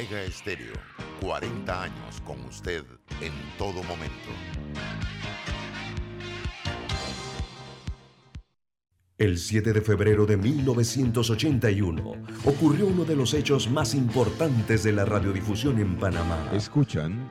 Omega Estéreo, 40 años con usted en todo momento. El 7 de febrero de 1981 ocurrió uno de los hechos más importantes de la radiodifusión en Panamá. Escuchan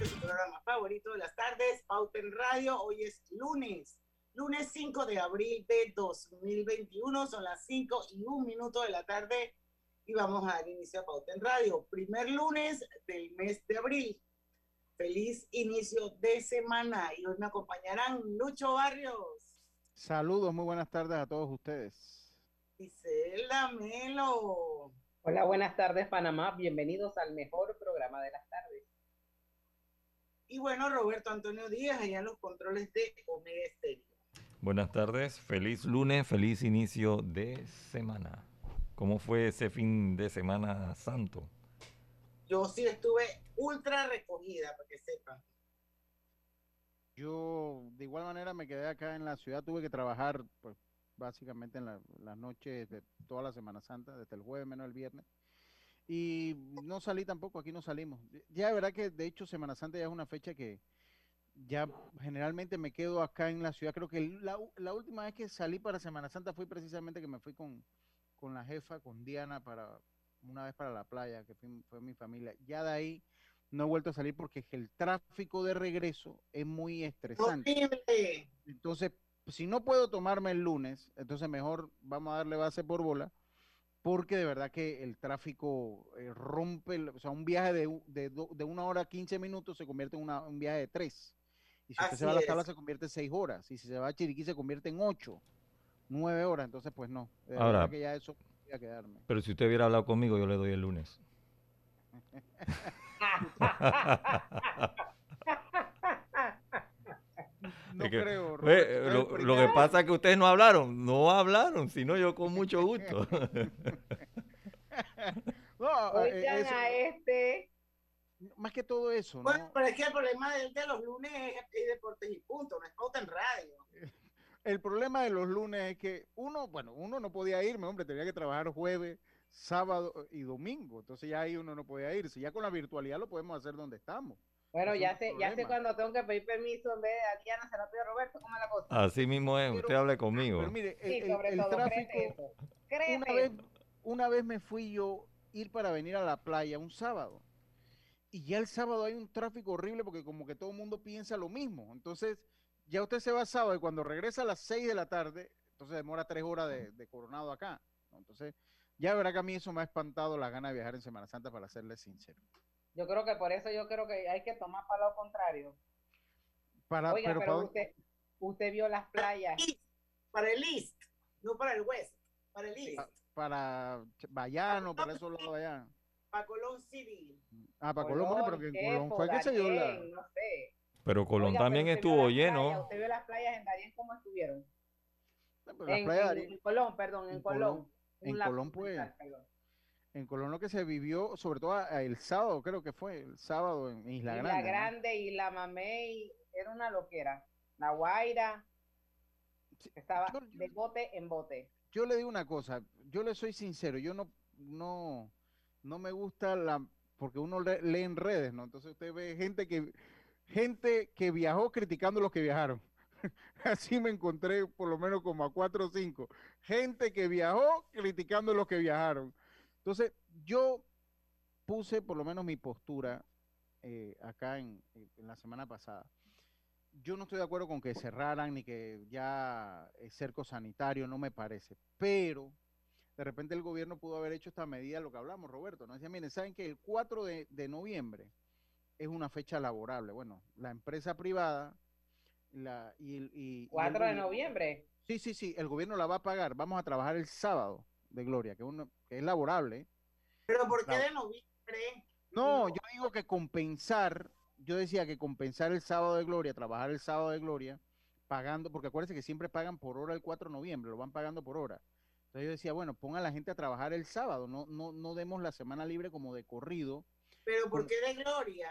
Este su programa favorito de las tardes, Pauta en Radio. Hoy es lunes, lunes 5 de abril de 2021, son las 5 y un minuto de la tarde y vamos a dar inicio a Pauta en Radio. Primer lunes del mes de abril. Feliz inicio de semana y hoy me acompañarán Lucho Barrios, Saludos, muy buenas tardes a todos ustedes. Gisela Melo, Hola, buenas tardes Panamá, bienvenidos al mejor programa de las tardes. Y bueno, Roberto Antonio Díaz, allá en los controles de Omega Estéreo. Buenas tardes, feliz lunes, feliz inicio de semana. ¿Cómo fue ese fin de semana santo? Yo sí estuve ultra recogida, para que sepan. Yo de igual manera me quedé acá en la ciudad, tuve que trabajar pues básicamente en la- las noches de toda la Semana Santa, desde el jueves menos el viernes. Y no salí tampoco, aquí no salimos. Ya de verdad que de hecho Semana Santa ya es una fecha que ya generalmente me quedo acá en la ciudad. Creo que la, la última vez que salí para Semana Santa fue precisamente que me fui con, con la jefa, con Diana, para una vez para la playa, que fue, fue mi familia. Ya de ahí no he vuelto a salir porque el tráfico de regreso es muy estresante. ¡Horrible! Entonces, si no puedo tomarme el lunes, entonces mejor vamos a darle base por bola, porque de verdad que el tráfico eh, rompe, el- o sea, un viaje de, de, una hora 15 minutos se convierte en una- un viaje de tres. Y si usted se va a tablas es. se convierte en seis horas. Y si se va a Chiriquí se convierte en ocho, nueve horas. Entonces, pues no. De Ahora- verdad que ya eso voy a quedarme. Pero si usted hubiera hablado conmigo, yo le doy el lunes. No Es que- creo. Ve, Roberto, lo, que pasa es que ustedes no hablaron, no hablaron, sino yo con mucho gusto. No, eh, Oigan eso- a este, más que todo eso, ¿no? Bueno, pero es que el problema de, de los lunes es, es deportes y punto, no es pauta en radio. El problema de los lunes es que uno, bueno, uno no podía irme, hombre, tenía que trabajar jueves, sábado y domingo. Entonces ya ahí uno no podía irse. Ya con la virtualidad lo podemos hacer donde estamos. Bueno, ya sé, ya sé cuando tengo que pedir permiso en vez de a Diana, se lo pido a Roberto, ¿cómo es la cosa? Así mismo es, usted hable conmigo. Pero mire, el, Sí, sobre el todo, tráfico, una vez, una vez me fui yo ir para venir a la playa un sábado. Y ya el sábado hay un tráfico horrible porque como que todo el mundo piensa lo mismo. Entonces, ya usted se va sábado y cuando regresa a las 6 de la tarde, entonces demora tres horas de, de coronado acá. ¿no? Entonces, ya verá que a mí eso me ha espantado la gana de viajar en Semana Santa, para serle sincero. Yo creo que por eso yo creo que hay que tomar para lo contrario. Para, Oiga, pero pero, para- usted, usted vio las playas. Para el East, no para el West, para el East, pa- para Ch- Bayano, para lados de allá. para Colón City. Ah, para Colón, bueno, pero que en Colón fue que se dio la... No sé. Pero Colón Oiga, también pero estuvo playas, lleno. ¿Usted vio las playas en Darien cómo estuvieron? En, en- en Colón, perdón, en, en Colón. Colón, en lapsus Colón, pues. perdón. En Colón lo que se vivió, sobre todo a- el sábado, creo que fue, el sábado en Isla Isla Grande. ¿no? Grande y la Mamey era una loquera. La Guaira estaba yo- de bote en bote. Yo le digo una cosa, yo le soy sincero, yo no, no, no me gusta la, porque uno le- lee en redes, ¿no? Entonces usted ve gente que, gente que viajó criticando los que viajaron. Así me encontré por lo menos como a cuatro o cinco. Gente que viajó criticando los que viajaron. Entonces, yo puse por lo menos mi postura eh, acá en, en la semana pasada. yo no estoy de acuerdo con que cerraran ni que ya es cerco sanitario, no me parece. Pero de repente el gobierno pudo haber hecho esta medida, lo que hablamos, Roberto. No decía, miren, saben que el 4 de, de noviembre es una fecha laborable. Bueno, la empresa privada la, y, el- y- y el 4 de noviembre. Sí, sí, sí, el gobierno la va a pagar. Vamos a trabajar el sábado de Gloria, que, uno, que es laborable. Pero ¿por qué de noviembre? No, yo digo que compensar, yo decía que compensar el sábado de Gloria, trabajar el sábado de Gloria, pagando, porque acuérdense que siempre pagan por hora el 4 de noviembre, lo van pagando por hora. Entonces yo decía, bueno, pongan a la gente a trabajar el sábado, no, no, no demos la semana libre como de corrido. Pero ¿por qué de gloria?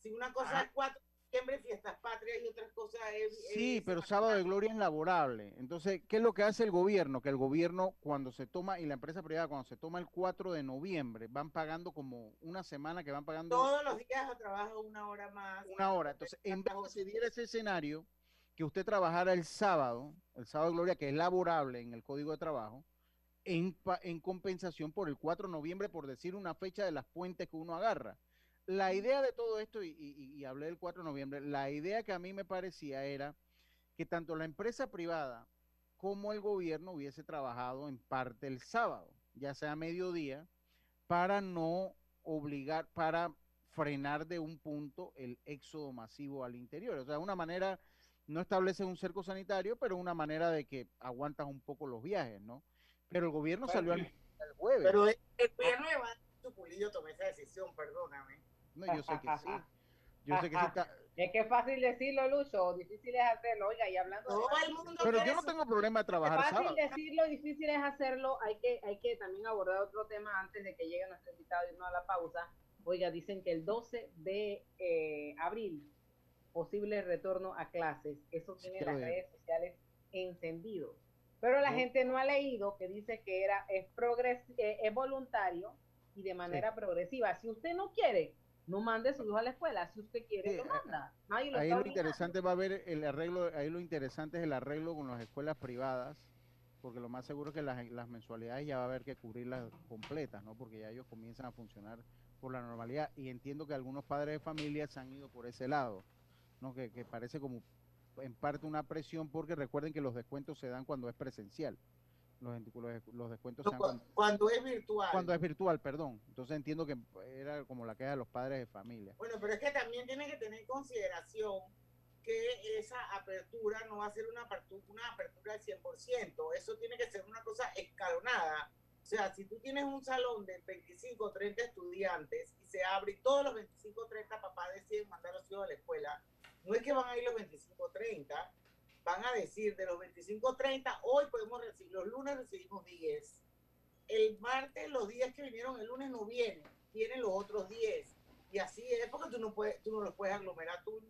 Si una cosa Ah. es 4 de noviembre, fiestas patrias, y otra cosa es... Sí, pero sábado de. Gloria es laborable. Entonces, ¿qué es lo que hace el gobierno? Que el gobierno cuando se toma, y la empresa privada cuando se toma el 4 de noviembre, van pagando como una semana que van pagando Todos los días trabajo una hora más. una hora. Entonces, en vez de que se diera ese escenario, que usted trabajara el sábado, el sábado de Gloria, que es laborable en el Código de Trabajo, en, en compensación por el 4 de noviembre, por decir una fecha de las puentes que uno agarra. La idea de todo esto, y, y- y hablé del 4 de noviembre, la idea que a mí me parecía era que tanto la empresa privada como el gobierno hubiese trabajado en parte el sábado, ya sea mediodía, para no obligar, para frenar de un punto el éxodo masivo al interior. O sea, una manera, no establece un cerco sanitario, pero una manera de que aguantas un poco los viajes, ¿no? Pero el gobierno salió al el jueves. Pero el el gobierno de Iván Chupulillo tomó esa decisión, perdóname. No, yo sé que sí. Yo sé que sí está. Es que es fácil decirlo, Lucho, difícil es hacerlo. Oiga, y hablando de Todo eso, el mundo Pero yo no tengo problema de trabajar fácil sábado. decirlo, difícil es hacerlo. Hay que, hay que también abordar otro tema antes de que llegue nuestro invitado y irnos a la pausa. Oiga, dicen que el 12 de eh, abril, posible retorno a clases. Eso tiene Sí, las oye. redes sociales encendidos. Pero la No. gente no ha leído que dice que era es, progres eh, es voluntario y de manera progresiva. Si usted no quiere, no mande su hijo a la escuela. Si usted quiere, Sí, lo eh, manda. Nadie lo Ahí está lo interesante va a ver el arreglo, ahí lo interesante es el arreglo con las escuelas privadas, porque lo más seguro es que las, las mensualidades ya va a haber que cubrirlas completas, ¿no? Porque ya ellos comienzan a funcionar por la normalidad. Y entiendo que algunos padres de familia se han ido por ese lado, ¿no? Que, que parece como en parte una presión, porque recuerden que los descuentos se dan cuando es presencial. Los, los, descuentos se dan cuando, Cuando es virtual. cuando es virtual, perdón. Entonces entiendo que era como la queja de los padres de familia. Bueno, pero es que también tiene que tener en consideración que esa apertura no va a ser una apertura, una apertura al 100%. Eso tiene que ser una cosa escalonada. O sea, si tú tienes un salón de 25 o 30 estudiantes y se abre y todos los 25 o 30 papás deciden mandar a los hijos a la escuela, no es que van a ir los 25 o 30, van a decir de los 25 o 30, hoy podemos recibir, los lunes recibimos 10, el martes los 10 que vinieron el lunes no vienen, vienen los otros 10. Y así es, porque tú no, puedes, tú no los puedes aglomerar. Tú,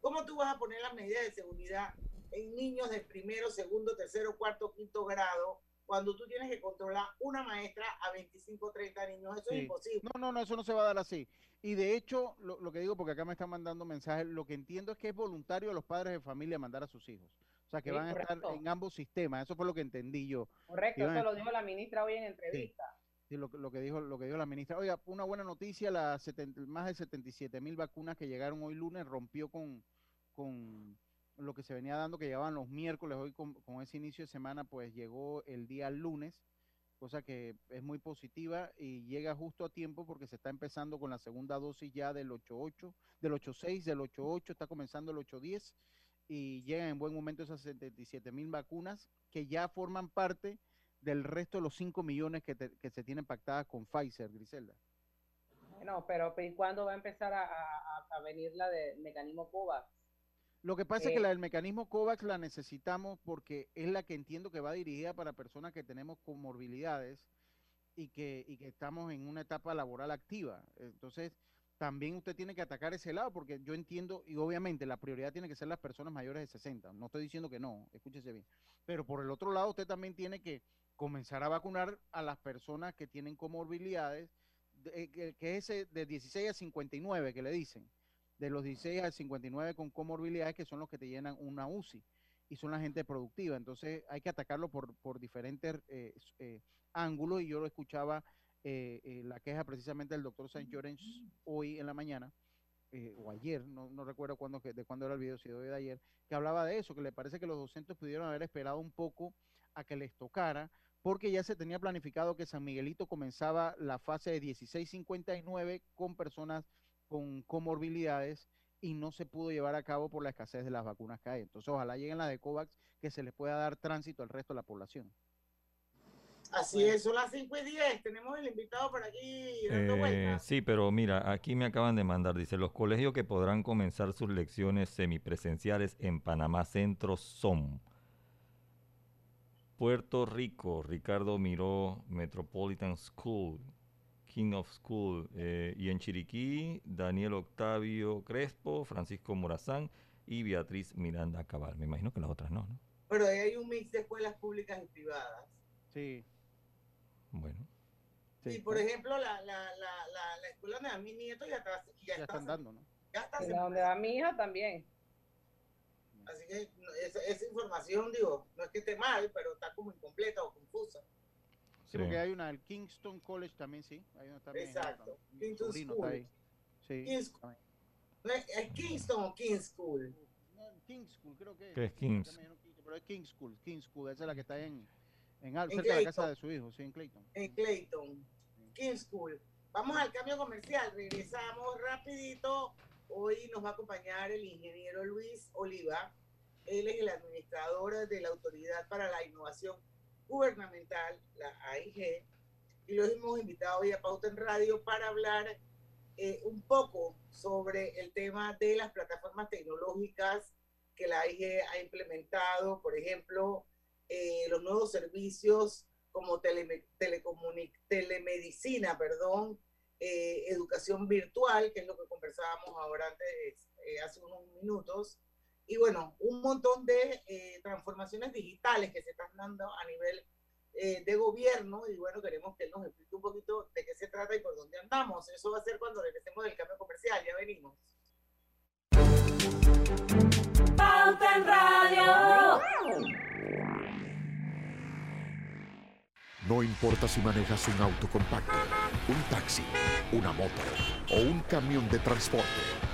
¿Cómo tú vas a poner las medidas de seguridad en niños de primero, segundo, tercero, cuarto, quinto grado cuando tú tienes que controlar una maestra a 25, 30 niños? Eso Sí. es imposible. No, no, no, eso no se va a dar así. Y de hecho, lo, lo que digo, porque acá me están mandando mensajes, lo que entiendo es que es voluntario a los padres de familia mandar a sus hijos. O sea, que Sí, van a estar en ambos sistemas. Eso fue lo que entendí yo. Correcto, a- eso lo dijo la ministra hoy en entrevista. Sí, lo, que- lo que dijo, lo que dijo la ministra. Oiga, una buena noticia, las 70 más de 77 mil vacunas que llegaron hoy lunes rompió con, con lo que se venía dando, que llegaban los miércoles, hoy con, con ese inicio de semana, pues llegó el día lunes, cosa que es muy positiva y llega justo a tiempo porque se está empezando con la segunda dosis ya del 8.8, del 8.6, del 8.8, está comenzando el 8.10 y llegan en buen momento esas 77 mil vacunas que ya forman parte del resto de los 5 millones que, te- que se tienen pactadas con Pfizer, Griselda. Bueno, pero pero ¿y cuándo va a empezar a, a- a- venir la del mecanismo COVAX? Lo que pasa es que la del mecanismo COVAX la necesitamos porque es la que entiendo que va dirigida para personas que tenemos comorbilidades y que, y que estamos en una etapa laboral activa. Entonces, también usted tiene que atacar ese lado porque yo entiendo, y obviamente la prioridad tiene que ser las personas mayores de 60. No estoy diciendo que no, escúchese bien. Pero por el otro lado, usted también tiene que comenzar a vacunar a las personas que tienen comorbilidades, de- que, que es ese de 16 a 59 que le dicen de los 16 a 59 con comorbilidades que son los que te llenan una UCI y son la gente productiva. Entonces hay que atacarlo por, por diferentes eh, eh, ángulos y yo lo escuchaba eh, eh, la queja precisamente del doctor Saint Llorens hoy en la mañana eh, o ayer, no, no recuerdo cuándo, de cuándo era el video, si de ayer, que hablaba de eso, que le parece que los docentes pudieron haber esperado un poco a que les tocara, porque ya se tenía planificado que San Miguelito comenzaba la fase de 1659 con personas con comorbilidades y no se pudo llevar a cabo por la escasez de las vacunas que hay. Entonces, ojalá lleguen las de COVAX que se les pueda dar tránsito al resto de la población. Así es, son las 5 y 10. Tenemos el invitado por aquí dando Eh, sí, pero mira, aquí me acaban de mandar, dice, los colegios que podrán comenzar sus lecciones semipresenciales en Panamá Centro son Puerto Rico, Ricardo Miró Metropolitan School, King of School, eh, y en Chiriquí, Daniel Octavio Crespo, Francisco Morazán y Beatriz Miranda Cabal. Me imagino que las otras no, ¿no? Pero ahí hay un mix de escuelas públicas y privadas. Sí. Bueno. Y por ejemplo, la, la, la, la, la escuela donde va mi nieto ya está. Ya, Ya está, están dando, ¿no? ya está Y la donde va mi hija también. Así que esa, esa información, digo, no es que esté mal, pero está como incompleta o confusa. Sí, porque hay una, el Kingston College también, sí. Exacto. Kingston School. está ahí. Sí. King's- también. ¿No ¿Es, es Kingston o King's School? No, King's School, creo que ¿Qué es me dijeron King's, Pero es King's School, King's School, esa es la que está en, en, Al- En cerca de la casa Clayton. de su hijo, sí, en Clayton. En Clayton. King's School. Vamos al cambio comercial. Regresamos rapidito. Hoy nos va a acompañar el ingeniero Luis Oliva. Él es el administrador de la Autoridad para la Innovación Gubernamental, la AIG. Y lo hemos invitado hoy a Pauta en Radio para hablar eh, un poco sobre el tema de las plataformas tecnológicas que la AIG ha implementado, por ejemplo, eh, los nuevos servicios como telecomuni- telemedicina, perdón, eh, educación virtual, que es lo que conversábamos ahora antes, eh, hace unos minutos, y bueno, un montón de eh, transformaciones digitales que se están dando a nivel eh, de gobierno, y bueno, queremos que él nos explique un poquito de qué se trata y por dónde andamos. Eso va a ser cuando regresemos del cambio comercial, ya venimos. Pauta en Radio. No importa si manejas un auto compacto, un taxi, una moto o un camión de transporte.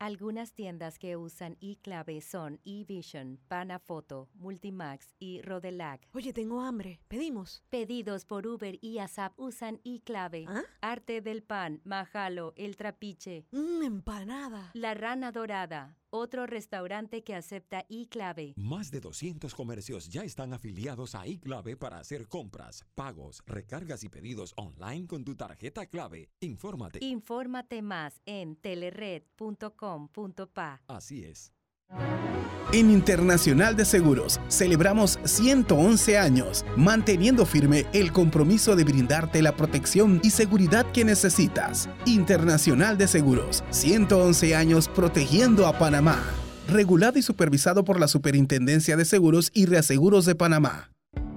Algunas tiendas que usan iClave son eVision, Panafoto, Multimax y Rodelac. Oye, tengo hambre. ¿Pedimos? Pedidos por Uber y ASAP usan iClave. Arte del Pan, Majalo, El Trapiche. Mmm, empanada. La Rana Dorada. Otro restaurante que acepta iClave. Más de 200 comercios ya están afiliados a iClave para hacer compras, pagos, recargas y pedidos online con tu tarjeta clave. Infórmate. Infórmate más en telered.com.pa. Así es. En Internacional de Seguros celebramos 111 años, manteniendo firme el compromiso de brindarte la protección y seguridad que necesitas. Internacional de Seguros, 111 años protegiendo a Panamá. Regulado y supervisado por la Superintendencia de Seguros y Reaseguros de Panamá.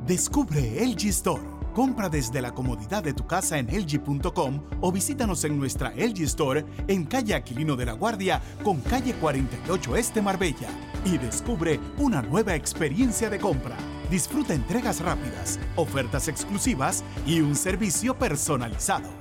Descubre LG Store. Compra desde la comodidad de tu casa en LG.com o visítanos en nuestra LG Store en calle Aquilino de la Guardia con calle 48 Este Marbella y descubre una nueva experiencia de compra. Disfruta entregas rápidas, ofertas exclusivas y un servicio personalizado.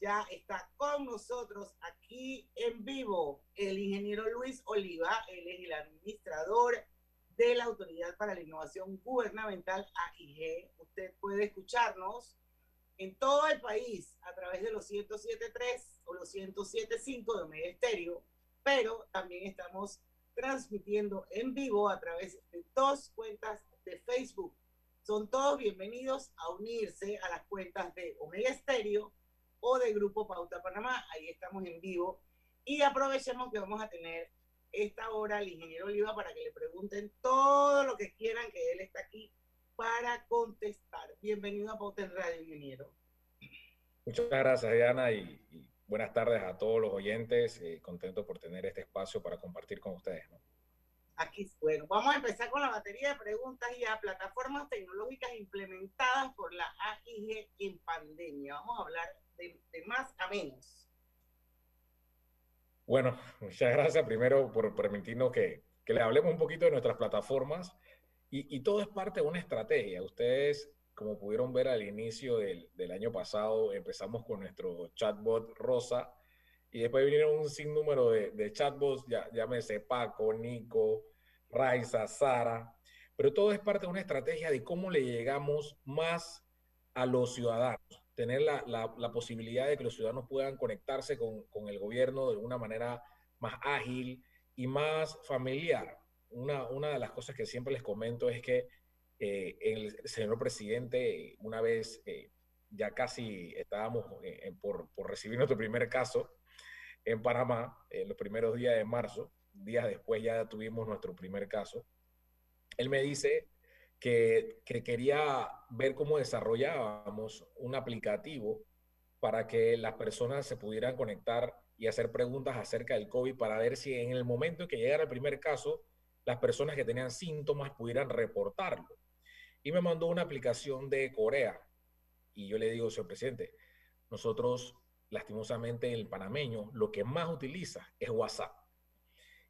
Ya está con nosotros aquí en vivo el ingeniero Luis Oliva, él es el administrador de la Autoridad para la Innovación Gubernamental AIG. Usted puede escucharnos en todo el país a través de los 107.3 o los 107.5 de Omega Estéreo, pero también estamos transmitiendo en vivo a través de dos cuentas de Facebook. Son todos bienvenidos a unirse a las cuentas de Omega Estéreo o de Grupo Pauta Panamá. Ahí estamos en vivo. Y aprovechemos que vamos a tener esta hora al ingeniero Oliva para que le pregunten todo lo que quieran, que él está aquí para contestar. Bienvenido a Pauta en Radio, ingeniero. Muchas gracias, Diana, y, y buenas tardes a todos los oyentes. Eh, contento por tener este espacio para compartir con ustedes. ¿no? Aquí, bueno, vamos a empezar con la batería de preguntas y a plataformas tecnológicas implementadas por la AIG en pandemia. Vamos a hablar de, más a menos. Bueno, muchas gracias primero por permitirnos que, que le hablemos un poquito de nuestras plataformas y, y, todo es parte de una estrategia. Ustedes, como pudieron ver al inicio del, del año pasado, empezamos con nuestro chatbot Rosa y después vinieron un sinnúmero de, de chatbots, ya, llámese Paco, Nico, Raiza, Sara, pero todo es parte de una estrategia de cómo le llegamos más a los ciudadanos, tener la, la, posibilidad de que los ciudadanos puedan conectarse con, con, el gobierno de una manera más ágil y más familiar. Una, una de las cosas que siempre les comento es que eh, el señor presidente, una vez eh, ya casi estábamos eh, por, por recibir nuestro primer caso, en Panamá en los primeros días de marzo, días después ya tuvimos nuestro primer caso. Él me dice que, que, quería ver cómo desarrollábamos un aplicativo para que las personas se pudieran conectar y hacer preguntas acerca del COVID para ver si en el momento en que llegara el primer caso, las personas que tenían síntomas pudieran reportarlo. Y me mandó una aplicación de Corea. Y yo le digo, señor presidente, nosotros lastimosamente el panameño lo que más utiliza es WhatsApp.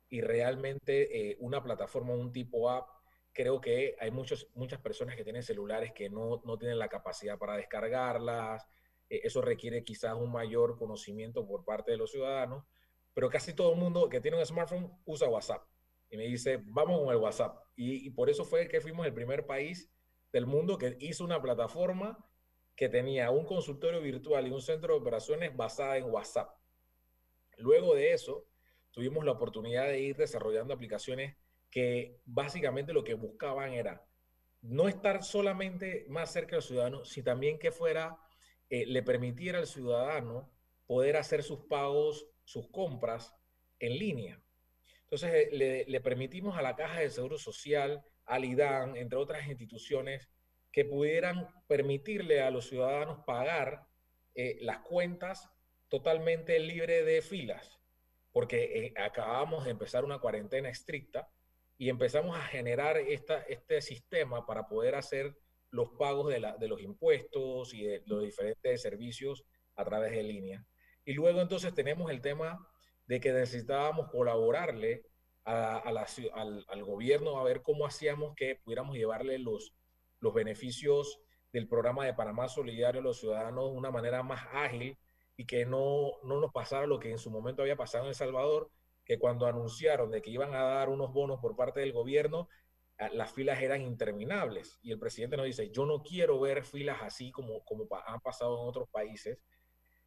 Y realmente eh, una plataforma, un tipo app, creo que hay muchos, muchas personas que tienen celulares que no, no tienen la capacidad para descargarlas. Eh, eso requiere quizás un mayor conocimiento por parte de los ciudadanos, pero casi todo el mundo que tiene un smartphone usa WhatsApp. Y me dice, vamos con el WhatsApp. Y, y por eso fue que fuimos el primer país del mundo que hizo una plataforma que tenía un consultorio virtual y un centro de operaciones basada en WhatsApp. Luego de eso, tuvimos la oportunidad de ir desarrollando aplicaciones que básicamente lo que buscaban era no estar solamente más cerca del ciudadano, sino también que fuera, eh, le permitiera al ciudadano poder hacer sus pagos, sus compras en línea. Entonces, eh, le, permitimos a la Caja de Seguro Social, al IDAN, entre otras instituciones, que pudieran permitirle a los ciudadanos pagar eh, las cuentas totalmente libre de filas, porque acabamos de empezar una cuarentena estricta y empezamos a generar este sistema para poder hacer los pagos de, los impuestos y de los diferentes servicios a través de línea. Y luego entonces tenemos el tema de que necesitábamos colaborarle al, gobierno a ver cómo hacíamos que pudiéramos llevarle los, los beneficios del programa de Panamá Solidario a los ciudadanos de una manera más ágil y que no, no nos pasara lo que en su momento había pasado en El Salvador, que cuando anunciaron de que iban a dar unos bonos por parte del gobierno, las filas eran interminables. Y el presidente nos dice, yo no quiero ver filas así como, como han pasado en otros países.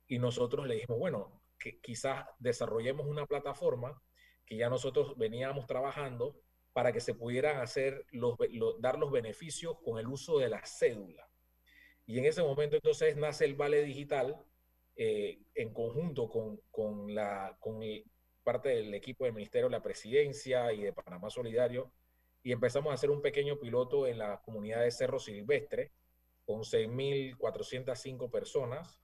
Y nosotros le dijimos, bueno, que quizás desarrollemos una plataforma que ya nosotros veníamos trabajando para que se pudieran hacer los, dar los beneficios con el uso de la cédula. Y en ese momento entonces nace el Vale Digital eh, en conjunto con, con, la, con parte del equipo del Ministerio de la Presidencia y de Panamá Solidario y empezamos a hacer un pequeño piloto en la comunidad de Cerro Silvestre con 6.405 personas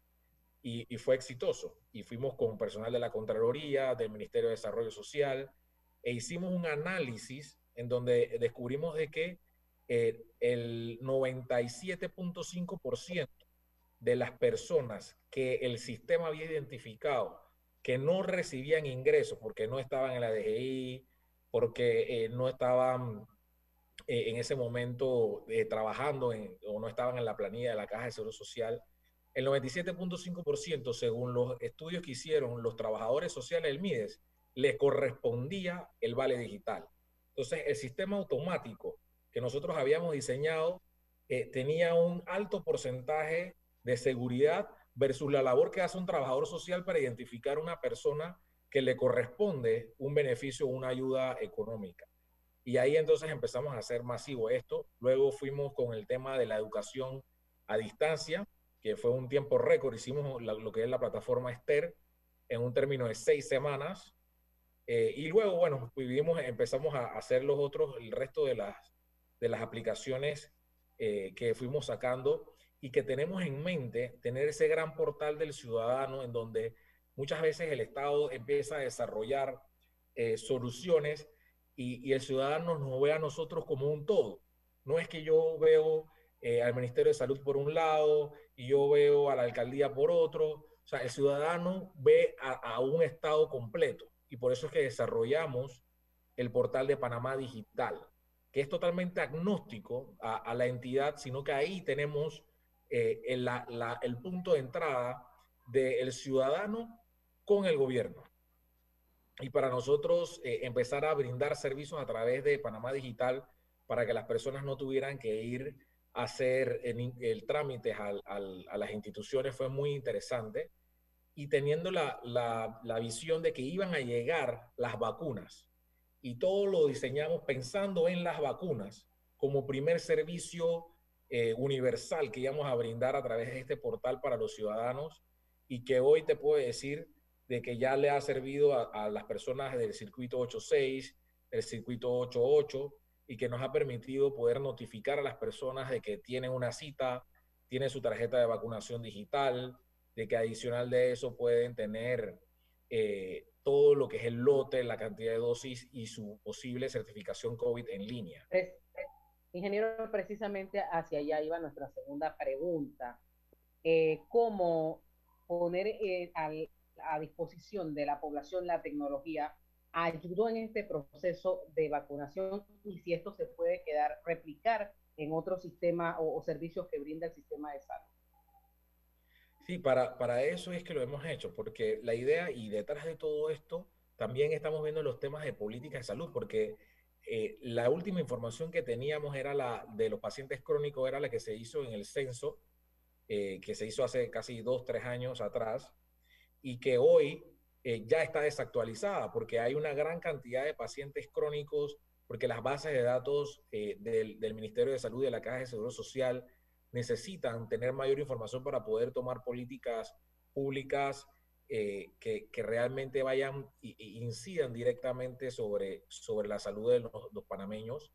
y, fue exitoso. Y fuimos con personal de la Contraloría, del Ministerio de Desarrollo Social, e hicimos un análisis en donde descubrimos de que eh, el 97.5% de las personas que el sistema había identificado que no recibían ingresos porque no estaban en la DGI, porque eh, no estaban eh, en ese momento eh, trabajando en, o no estaban en la planilla de la Caja de Seguro Social, el 97.5%, según los estudios que hicieron los trabajadores sociales del MIDES, le correspondía el vale digital. Entonces, el sistema automático que nosotros habíamos diseñado eh, tenía un alto porcentaje de seguridad versus la labor que hace un trabajador social para identificar una persona que le corresponde un beneficio o una ayuda económica. Y ahí entonces empezamos a hacer masivo esto. Luego fuimos con el tema de la educación a distancia, que fue un tiempo récord. Hicimos lo que es la plataforma Esther en un término de seis semanas. Eh, y luego, bueno, vivimos, empezamos a hacer los otros, el resto de las, de las aplicaciones eh, que fuimos sacando y que tenemos en mente tener ese gran portal del ciudadano en donde muchas veces el Estado empieza a desarrollar eh, soluciones y, el ciudadano nos ve a nosotros como un todo. No es que yo veo eh, al Ministerio de Salud por un lado y yo veo a la alcaldía por otro. O sea, el ciudadano ve a, un Estado completo y por eso es que desarrollamos el portal de Panamá Digital, que es totalmente agnóstico a, la entidad, sino que ahí tenemos eh, el, el punto de entrada del ciudadano con el gobierno. Y para nosotros eh, empezar a brindar servicios a través de Panamá Digital para que las personas no tuvieran que ir a hacer el, trámite a las instituciones fue muy interesante. Y teniendo la, visión de que iban a llegar las vacunas y todo lo diseñamos pensando en las vacunas como primer servicio eh, universal que íbamos a brindar a través de este portal para los ciudadanos y que hoy te puedo decir de que ya le ha servido a, las personas del circuito 86, el circuito 88, y que nos ha permitido poder notificar a las personas de que tienen una cita, tienen su tarjeta de vacunación digital, de que adicional de eso pueden tener eh, todo lo que es el lote, la cantidad de dosis y su posible certificación COVID en línea. Ingeniero, precisamente hacia allá iba nuestra segunda pregunta. Eh, ¿Cómo poner eh, a disposición de la población la tecnología ayudó en este proceso de vacunación y si esto se puede quedar, replicar en otros sistemas o, servicios que brinda el sistema de salud. Sí, para, para eso es que lo hemos hecho, porque la idea y detrás de todo esto también estamos viendo los temas de política de salud, porque eh, la última información que teníamos era la de los pacientes crónicos, era la que se hizo en el censo, eh, que se hizo hace casi dos, tres años atrás, y que hoy eh, ya está desactualizada porque hay una gran cantidad de pacientes crónicos, porque las bases de datos del, del, Ministerio de Salud y de la Caja de Seguro Social necesitan tener mayor información para poder tomar políticas públicas eh, que, que, realmente vayan e incidan directamente sobre, sobre la salud de los, los, panameños.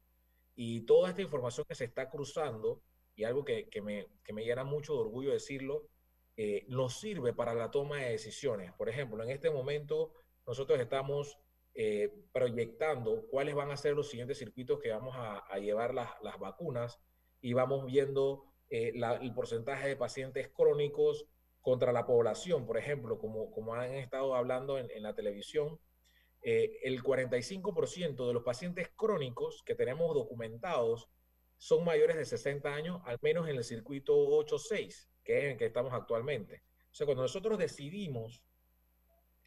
Y toda esta información que se está cruzando, y algo que, que, me, que me llena mucho de orgullo decirlo, eh, nos sirve para la toma de decisiones. Por ejemplo, en este momento nosotros estamos eh, proyectando cuáles van a ser los siguientes circuitos que vamos a, llevar las, vacunas y vamos viendo eh, el porcentaje de pacientes crónicos contra la población, por ejemplo, como, como han estado hablando en, la televisión, el 45% de los pacientes crónicos que tenemos documentados son mayores de 60 años, al menos en el circuito 8-6 que es en que estamos actualmente. O sea, cuando nosotros decidimos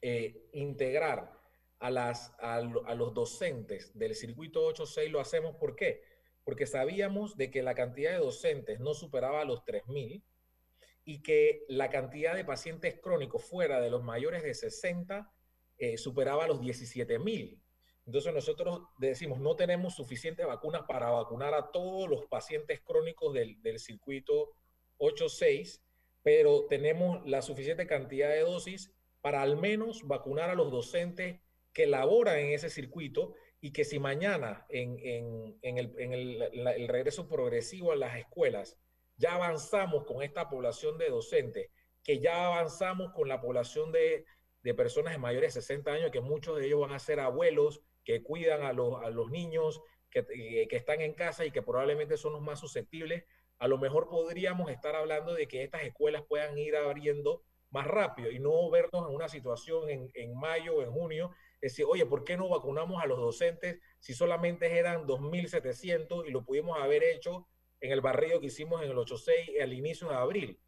eh, integrar a, las, a, los docentes del circuito 8.6, lo hacemos ¿por qué? Porque sabíamos de que la cantidad de docentes no superaba los 3.000 y que la cantidad de pacientes crónicos fuera de los mayores de 60 eh, superaba los 17.000. Entonces nosotros decimos, no tenemos suficientes vacunas para vacunar a todos los pacientes crónicos del, del circuito 8-6, pero tenemos la suficiente cantidad de dosis para al menos vacunar a los docentes que laboran en ese circuito y que si mañana en, el, regreso progresivo a las escuelas ya avanzamos con esta población de docentes, que ya avanzamos con la población de, personas de mayores de 60 años, que muchos de ellos van a ser abuelos, que cuidan a los, a los niños, que, que, están en casa y que probablemente son los más susceptibles, a lo mejor podríamos estar hablando de que estas escuelas puedan ir abriendo más rápido y no vernos en una situación en, en mayo o en junio decir, oye, ¿por qué no vacunamos a los docentes si solamente eran 2.700 y lo pudimos haber hecho en el barrio que hicimos en el 86 al inicio de abril?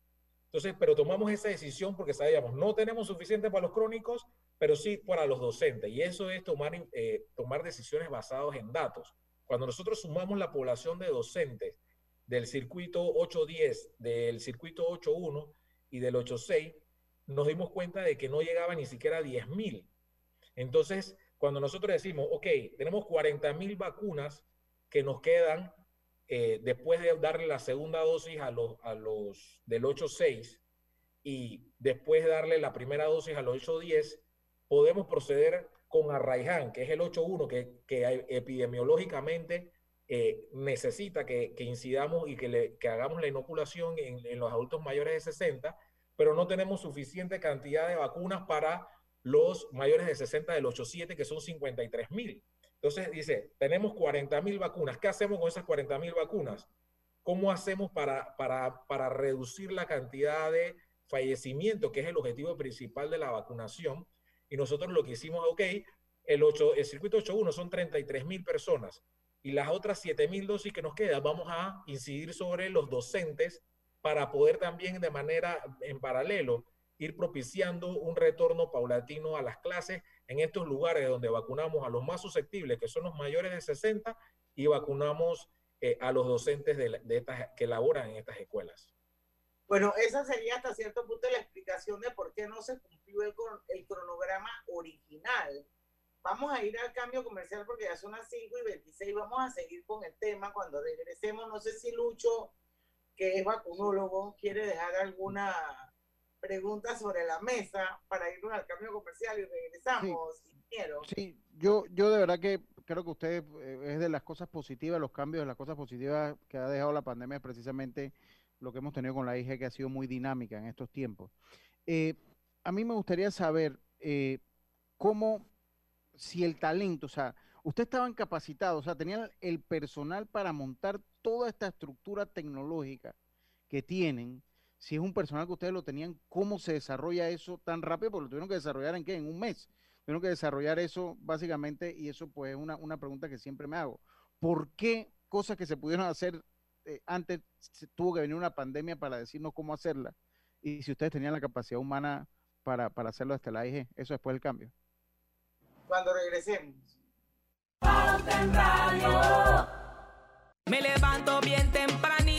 Entonces, pero tomamos esa decisión porque sabíamos, no tenemos suficiente para los crónicos, pero sí para los docentes. Y eso es tomar, eh, tomar decisiones basadas en datos. Cuando nosotros sumamos la población de docentes del circuito 810, del circuito 81 y del 86, nos dimos cuenta de que no llegaba ni siquiera a 10.000. Entonces, cuando nosotros decimos, ok, tenemos 40.000 vacunas que nos quedan eh, después de darle la segunda dosis a los, a los del 8.6 y después de darle la primera dosis a los 8.10, podemos proceder con Arraiján, que es el 8.1, que, que epidemiológicamente eh, necesita que, que, incidamos y que, le, que hagamos la inoculación en, en, los adultos mayores de 60, pero no tenemos suficiente cantidad de vacunas para los mayores de 60 del 8.7, que son 53 mil. Entonces dice, tenemos 40 mil vacunas. ¿Qué hacemos con esas 40 mil vacunas? ¿Cómo hacemos para, para, para reducir la cantidad de fallecimiento, que es el objetivo principal de la vacunación? Y nosotros lo que hicimos, ok, el, 8, el circuito 8.1 son 33 mil personas y las otras 7 mil dosis que nos quedan, vamos a incidir sobre los docentes para poder también de manera en paralelo ir propiciando un retorno paulatino a las clases en estos lugares donde vacunamos a los más susceptibles, que son los mayores de 60, y vacunamos eh, a los docentes de, de estas, que laboran en estas escuelas. Bueno, esa sería hasta cierto punto la explicación de por qué no se cumplió el, el cronograma original. Vamos a ir al cambio comercial porque ya son las 5 y 26. Vamos a seguir con el tema cuando regresemos. No sé si Lucho, que es vacunólogo, quiere dejar alguna preguntas sobre la mesa para irnos al cambio comercial y regresamos. Sí, sí yo, yo de verdad que creo que usted eh, es de las cosas positivas, los cambios de las cosas positivas que ha dejado la pandemia es precisamente lo que hemos tenido con la IG, que ha sido muy dinámica en estos tiempos. Eh, a mí me gustaría saber eh, cómo, si el talento, o sea, usted estaban capacitados, o sea, tenían el personal para montar toda esta estructura tecnológica que tienen, si es un personal que ustedes lo tenían, ¿cómo se desarrolla eso tan rápido? Porque lo tuvieron que desarrollar en qué? En un mes. Tuvieron que desarrollar eso básicamente y eso pues es una, una pregunta que siempre me hago. ¿Por qué cosas que se pudieron hacer eh, antes se tuvo que venir una pandemia para decirnos cómo hacerla? Y si ustedes tenían la capacidad humana para, para hacerlo hasta la IG, eso después del cambio. Cuando regresemos. Me levanto bien tempranito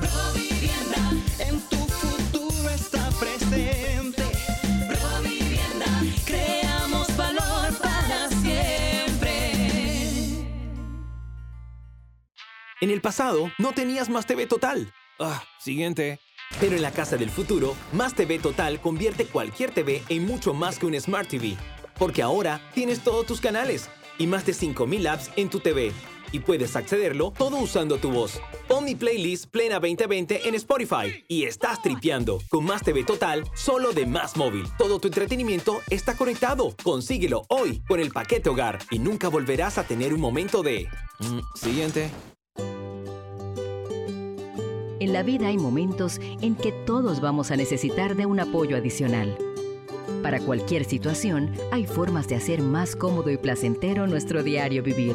Provivienda, en tu futuro está presente. Provivienda, creamos valor para siempre. En el pasado, no tenías Más TV Total. Ah, siguiente. Pero en la casa del futuro, Más TV Total convierte cualquier TV en mucho más que un Smart TV. Porque ahora tienes todos tus canales y más de 5000 apps en tu TV. Y puedes accederlo todo usando tu voz. Pon playlist Plena 2020 en Spotify y estás tripeando con Más TV Total solo de Más Móvil. Todo tu entretenimiento está conectado. Consíguelo hoy con el paquete hogar y nunca volverás a tener un momento de... Mm, siguiente. En la vida hay momentos en que todos vamos a necesitar de un apoyo adicional. Para cualquier situación, hay formas de hacer más cómodo y placentero nuestro diario vivir.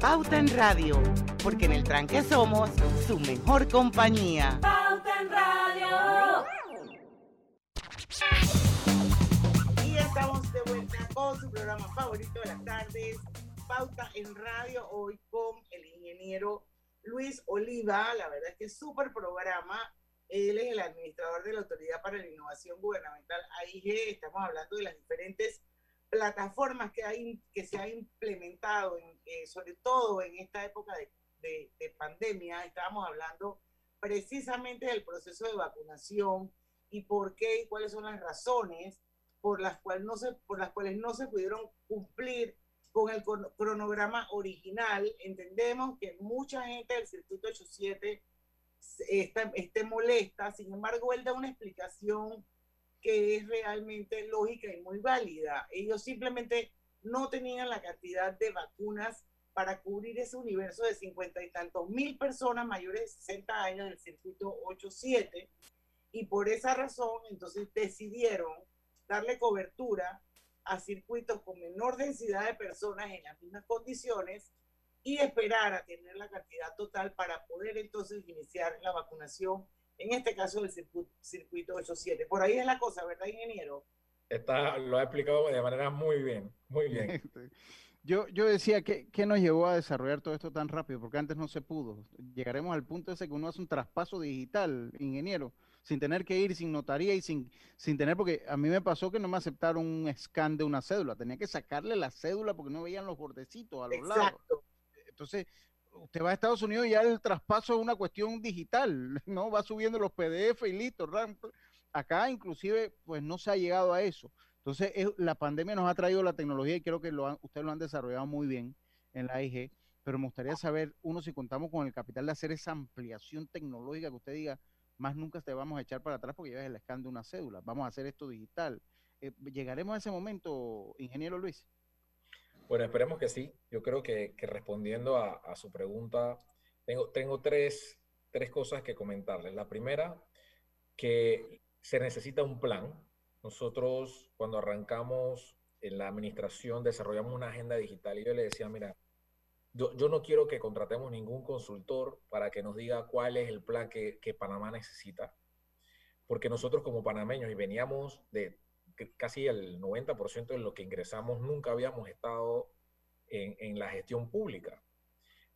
Pauta en Radio, porque en el tranque somos su mejor compañía. Pauta en Radio. Y estamos de vuelta con su programa favorito de las tardes, Pauta en Radio, hoy con el ingeniero Luis Oliva. La verdad es que es súper programa. Él es el administrador de la Autoridad para la Innovación Gubernamental AIG. Estamos hablando de las diferentes plataformas que, hay, que se ha implementado, en, eh, sobre todo en esta época de, de, de, pandemia, estábamos hablando precisamente del proceso de vacunación y por qué y cuáles son las razones por las, cuales no se, por las cuales no se pudieron cumplir con el cronograma original. Entendemos que mucha gente del circuito 87 está, esté molesta, sin embargo, él da una explicación que es realmente lógica y muy válida. Ellos simplemente no tenían la cantidad de vacunas para cubrir ese universo de cincuenta y tantos mil personas mayores de 60 años del circuito 87 y por esa razón entonces decidieron darle cobertura a circuitos con menor densidad de personas en las mismas condiciones y esperar a tener la cantidad total para poder entonces iniciar la vacunación en este caso del circuito, circuito 87. Por ahí es la cosa, ¿verdad, ingeniero? Está, lo ha explicado de manera muy bien, muy bien. Yo, yo decía, ¿qué, ¿qué nos llevó a desarrollar todo esto tan rápido? Porque antes no se pudo. Llegaremos al punto ese que uno hace un traspaso digital, ingeniero, sin tener que ir, sin notaría y sin, sin tener, porque a mí me pasó que no me aceptaron un scan de una cédula. Tenía que sacarle la cédula porque no veían los bordecitos a los Exacto. lados. Entonces, usted va a Estados Unidos y ya el traspaso es una cuestión digital, ¿no? Va subiendo los PDF y listo. Acá inclusive, pues no se ha llegado a eso. Entonces, es, la pandemia nos ha traído la tecnología y creo que lo han, ustedes lo han desarrollado muy bien en la AIG, pero me gustaría saber, uno, si contamos con el capital de hacer esa ampliación tecnológica que usted diga, más nunca te vamos a echar para atrás porque llevas el scan de una cédula, vamos a hacer esto digital. Eh, ¿Llegaremos a ese momento, ingeniero Luis? Bueno, esperemos que sí. Yo creo que, respondiendo a, a, su pregunta, tengo, tengo tres, tres cosas que comentarles. La primera, que se necesita un plan. Nosotros cuando arrancamos en la administración desarrollamos una agenda digital y yo le decía, mira, yo, yo no quiero que contratemos ningún consultor para que nos diga cuál es el plan que, que Panamá necesita, porque nosotros como panameños y veníamos de casi el 90% de lo que ingresamos nunca habíamos estado en, en, la gestión pública.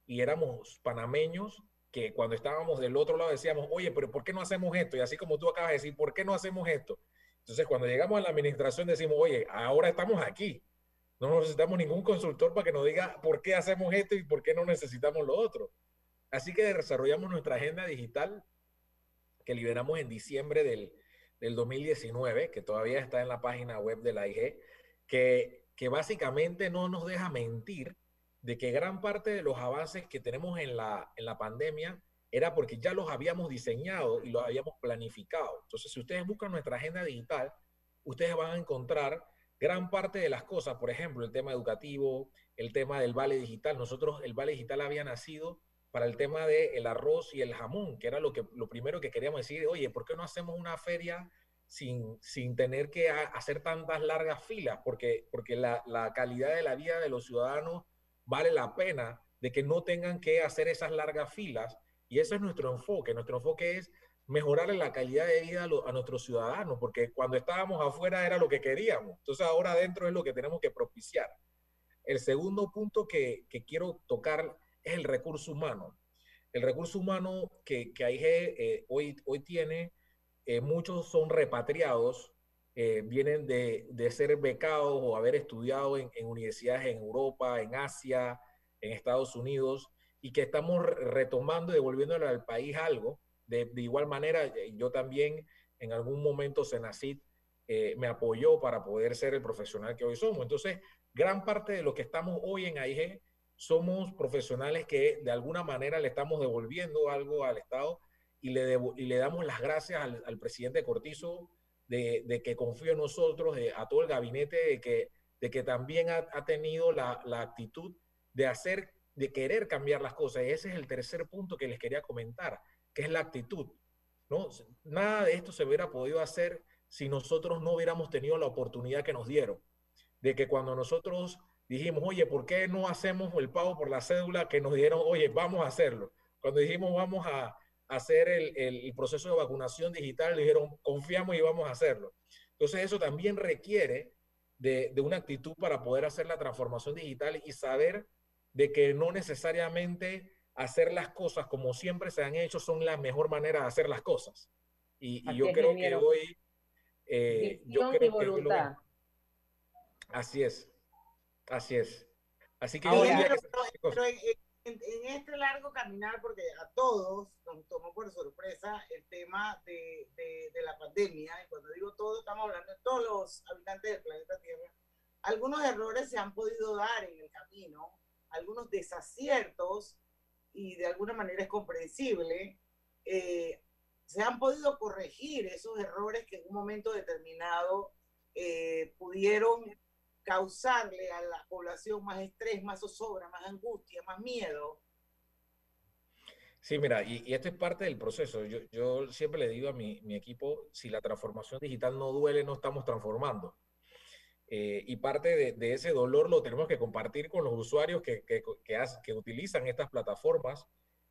Y éramos panameños que cuando estábamos del otro lado decíamos, oye, pero ¿por qué no hacemos esto? Y así como tú acabas de decir, ¿por qué no hacemos esto? Entonces, cuando llegamos a la administración decimos, oye, ahora estamos aquí. No necesitamos ningún consultor para que nos diga por qué hacemos esto y por qué no necesitamos lo otro. Así que desarrollamos nuestra agenda digital que liberamos en diciembre del, del 2019, que todavía está en la página web de la IG, que, que básicamente no nos deja mentir de que gran parte de los avances que tenemos en la, en la pandemia era porque ya los habíamos diseñado y los habíamos planificado. Entonces, si ustedes buscan nuestra agenda digital, ustedes van a encontrar gran parte de las cosas, por ejemplo, el tema educativo, el tema del vale digital. Nosotros, el vale digital había nacido para el tema del el arroz y el jamón, que era lo, que, lo primero que queríamos decir, oye, ¿por qué no hacemos una feria sin, sin tener que a, hacer tantas largas filas? Porque, porque la, la calidad de la vida de los ciudadanos vale la pena de que no tengan que hacer esas largas filas. Y ese es nuestro enfoque. Nuestro enfoque es mejorarle la calidad de vida a, lo- a nuestros ciudadanos, porque cuando estábamos afuera era lo que queríamos, entonces ahora adentro es lo que tenemos que propiciar. El segundo punto que, que quiero tocar es el recurso humano. El recurso humano que, que AIG eh, hoy, hoy tiene, eh, muchos son repatriados, eh, vienen de, de ser becados o haber estudiado en, universidades en Europa, en Asia, en Estados Unidos, y que estamos re- retomando y devolviéndole al país algo. De, de igual manera, eh, yo también en algún momento Senacid eh, me apoyó para poder ser el profesional que hoy somos. Entonces, gran parte de lo que estamos hoy en AIG somos profesionales que de alguna manera le estamos devolviendo algo al Estado y le, y le damos las gracias al, al presidente Cortizo de, de que confío en nosotros, de, a todo el gabinete, de que, de que también ha, ha tenido la, la actitud de hacer, de querer cambiar las cosas. Y ese es el tercer punto que les quería comentar, que es la actitud. ¿no? Nada de esto se hubiera podido hacer si nosotros no hubiéramos tenido la oportunidad que nos dieron. De que cuando nosotros dijimos, oye, ¿por qué no hacemos el pago por la cédula? Que nos dijeron, oye, vamos a hacerlo. Cuando dijimos, vamos a hacer el, proceso de vacunación digital, dijeron, confiamos y vamos a hacerlo. Entonces eso también requiere de, de una actitud para poder hacer la transformación digital y saber de que no necesariamente hacer las cosas como siempre se han hecho son la mejor manera de hacer las cosas. Y, yo creo que hoy, eh, yo Visión y creo que voluntad. así es, así es. Así que Ahora, yo pero, que- pero en, en- en este largo caminar, porque a todos nos tomó por sorpresa el tema de, de- de la pandemia, y cuando digo todos, estamos hablando de todos los habitantes del planeta Tierra, algunos errores se han podido dar en el camino, algunos desaciertos, y de alguna manera es comprensible, eh, se han podido corregir esos errores que en un momento determinado eh, pudieron causarle a la población más estrés, más zozobra, más angustia, más miedo. Sí, mira, y, y esto es parte del proceso. Yo, yo siempre le digo a mi, mi equipo, si la transformación digital no duele, no estamos transformando. Eh, y parte de, de ese dolor lo tenemos que compartir con los usuarios que, que, que, hace- que utilizan estas plataformas.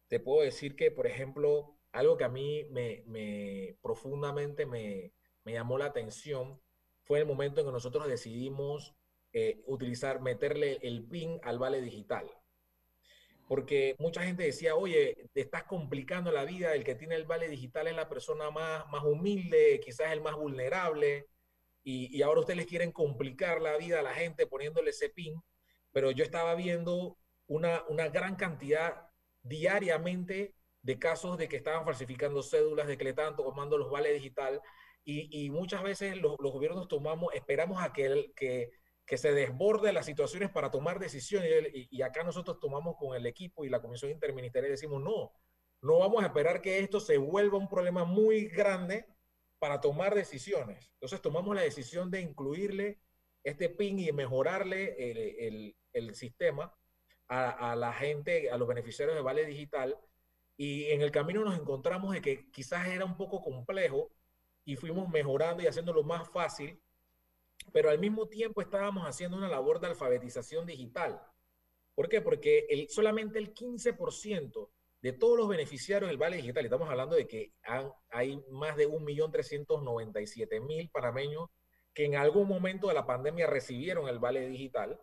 Te puedo decir que, por ejemplo, algo que a mí me, me profundamente me, me llamó la atención fue el momento en que nosotros decidimos eh, utilizar, meterle el PIN al vale digital. Porque mucha gente decía, oye, te estás complicando la vida, el que tiene el vale digital es la persona más, más humilde, quizás el más vulnerable, y, y ahora ustedes quieren complicar la vida a la gente poniéndole ese PIN, pero yo estaba viendo una, una gran cantidad diariamente de casos de que estaban falsificando cédulas, de que le estaban tomando los vales digital, y, y muchas veces los, los gobiernos tomamos, esperamos a que, el, que, que se desborde las situaciones para tomar decisiones. Y, y acá nosotros tomamos con el equipo y la Comisión Interministerial y decimos, no, no vamos a esperar que esto se vuelva un problema muy grande para tomar decisiones. Entonces tomamos la decisión de incluirle este PIN y mejorarle el, el, el sistema a, a, la gente, a los beneficiarios de Vale Digital. Y en el camino nos encontramos de que quizás era un poco complejo y fuimos mejorando y haciéndolo más fácil pero al mismo tiempo estábamos haciendo una labor de alfabetización digital. ¿Por qué? Porque el, solamente el 15% de todos los beneficiarios del Vale Digital, estamos hablando de que hay más de 1.397.000 panameños que en algún momento de la pandemia recibieron el Vale Digital,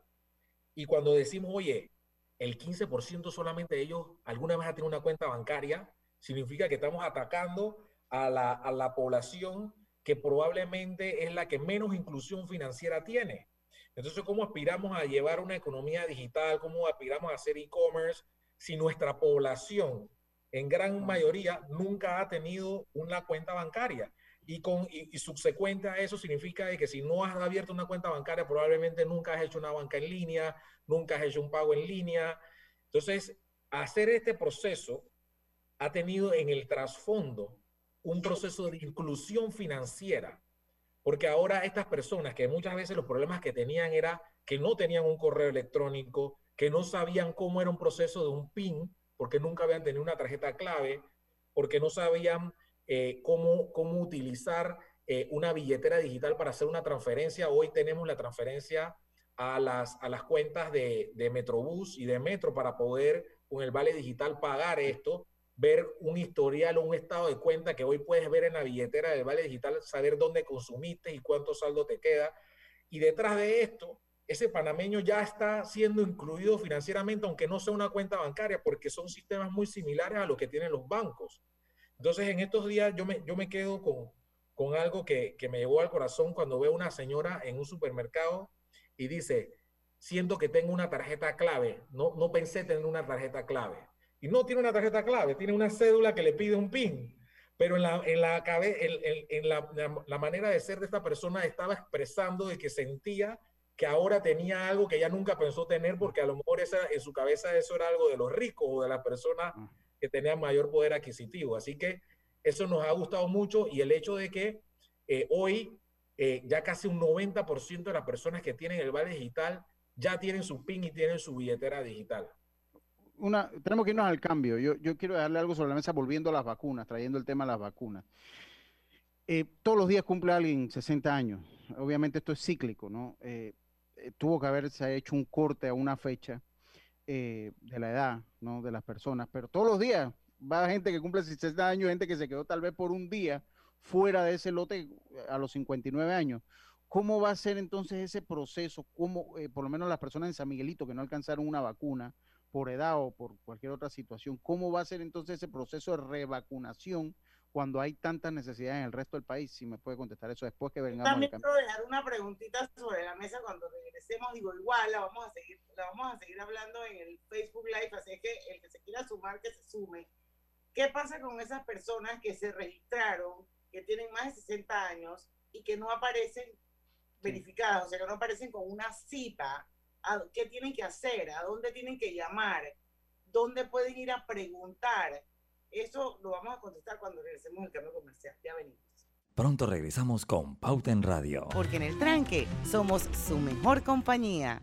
y cuando decimos, oye, el 15% solamente de ellos alguna vez ha tenido una cuenta bancaria, significa que estamos atacando a la, a la población que probablemente es la que menos inclusión financiera tiene. Entonces, ¿cómo aspiramos a llevar una economía digital? ¿Cómo aspiramos a hacer e-commerce si nuestra población en gran mayoría nunca ha tenido una cuenta bancaria? Y, con, y, y subsecuente a eso significa de que si no has abierto una cuenta bancaria, probablemente nunca has hecho una banca en línea, nunca has hecho un pago en línea. Entonces, hacer este proceso ha tenido en el trasfondo un proceso de inclusión financiera, porque ahora estas personas que muchas veces los problemas que tenían era que no tenían un correo electrónico, que no sabían cómo era un proceso de un PIN, porque nunca habían tenido una tarjeta clave, porque no sabían eh, cómo, cómo utilizar eh, una billetera digital para hacer una transferencia. Hoy tenemos la transferencia a las, a las cuentas de, de Metrobús y de Metro para poder con el vale digital pagar esto ver un historial o un estado de cuenta que hoy puedes ver en la billetera del Vale Digital, saber dónde consumiste y cuánto saldo te queda. Y detrás de esto, ese panameño ya está siendo incluido financieramente, aunque no sea una cuenta bancaria, porque son sistemas muy similares a los que tienen los bancos. Entonces, en estos días yo me, yo me quedo con, con algo que, que me llevó al corazón cuando veo una señora en un supermercado y dice, siento que tengo una tarjeta clave. No, no pensé tener una tarjeta clave. Y no tiene una tarjeta clave, tiene una cédula que le pide un PIN. Pero en la, en la, en, en- la, la- la manera de ser de esta persona estaba expresando de que sentía que ahora tenía algo que ella nunca pensó tener porque a lo mejor esa, en su cabeza eso era algo de los ricos o de las personas que tenían mayor poder adquisitivo. Así que eso nos ha gustado mucho y el hecho de que eh, hoy eh, ya casi un 90% de las personas que tienen el Vale Digital ya tienen su PIN y tienen su billetera digital. Una, tenemos que irnos al cambio. Yo, yo quiero darle algo sobre la mesa volviendo a las vacunas, trayendo el tema de las vacunas. Eh, todos los días cumple alguien 60 años. Obviamente esto es cíclico, ¿no? Eh, eh, tuvo que haberse hecho un corte a una fecha de la edad, ¿no? De las personas, pero todos los días va gente que cumple 60 años, gente que se quedó tal vez por un día fuera de ese lote a los 59 años. ¿Cómo va a ser entonces ese proceso? ¿Cómo, por lo menos las personas en San Miguelito que no alcanzaron una vacuna por edad o por cualquier otra situación, cómo va a ser entonces ese proceso de revacunación cuando hay tantas necesidades en el resto del país? Si me puede contestar eso después que vengamos al También quiero dejar una preguntita sobre la mesa cuando regresemos. Digo, igual la vamos a seguir, la vamos a seguir hablando en el Facebook Live, así que el que se quiera sumar, que se sume. ¿Qué pasa con esas personas que se registraron, que tienen más de 60 años y que no aparecen verificadas, o sea, que no aparecen con una cita? ¿A- ¿Qué tienen que hacer? ¿A dónde tienen que llamar? ¿Dónde pueden ir a preguntar? Eso lo vamos a contestar cuando regresemos al cambio comercial. Ya venimos. Pronto regresamos con Pauta en Radio. Porque en el tranque somos su mejor compañía.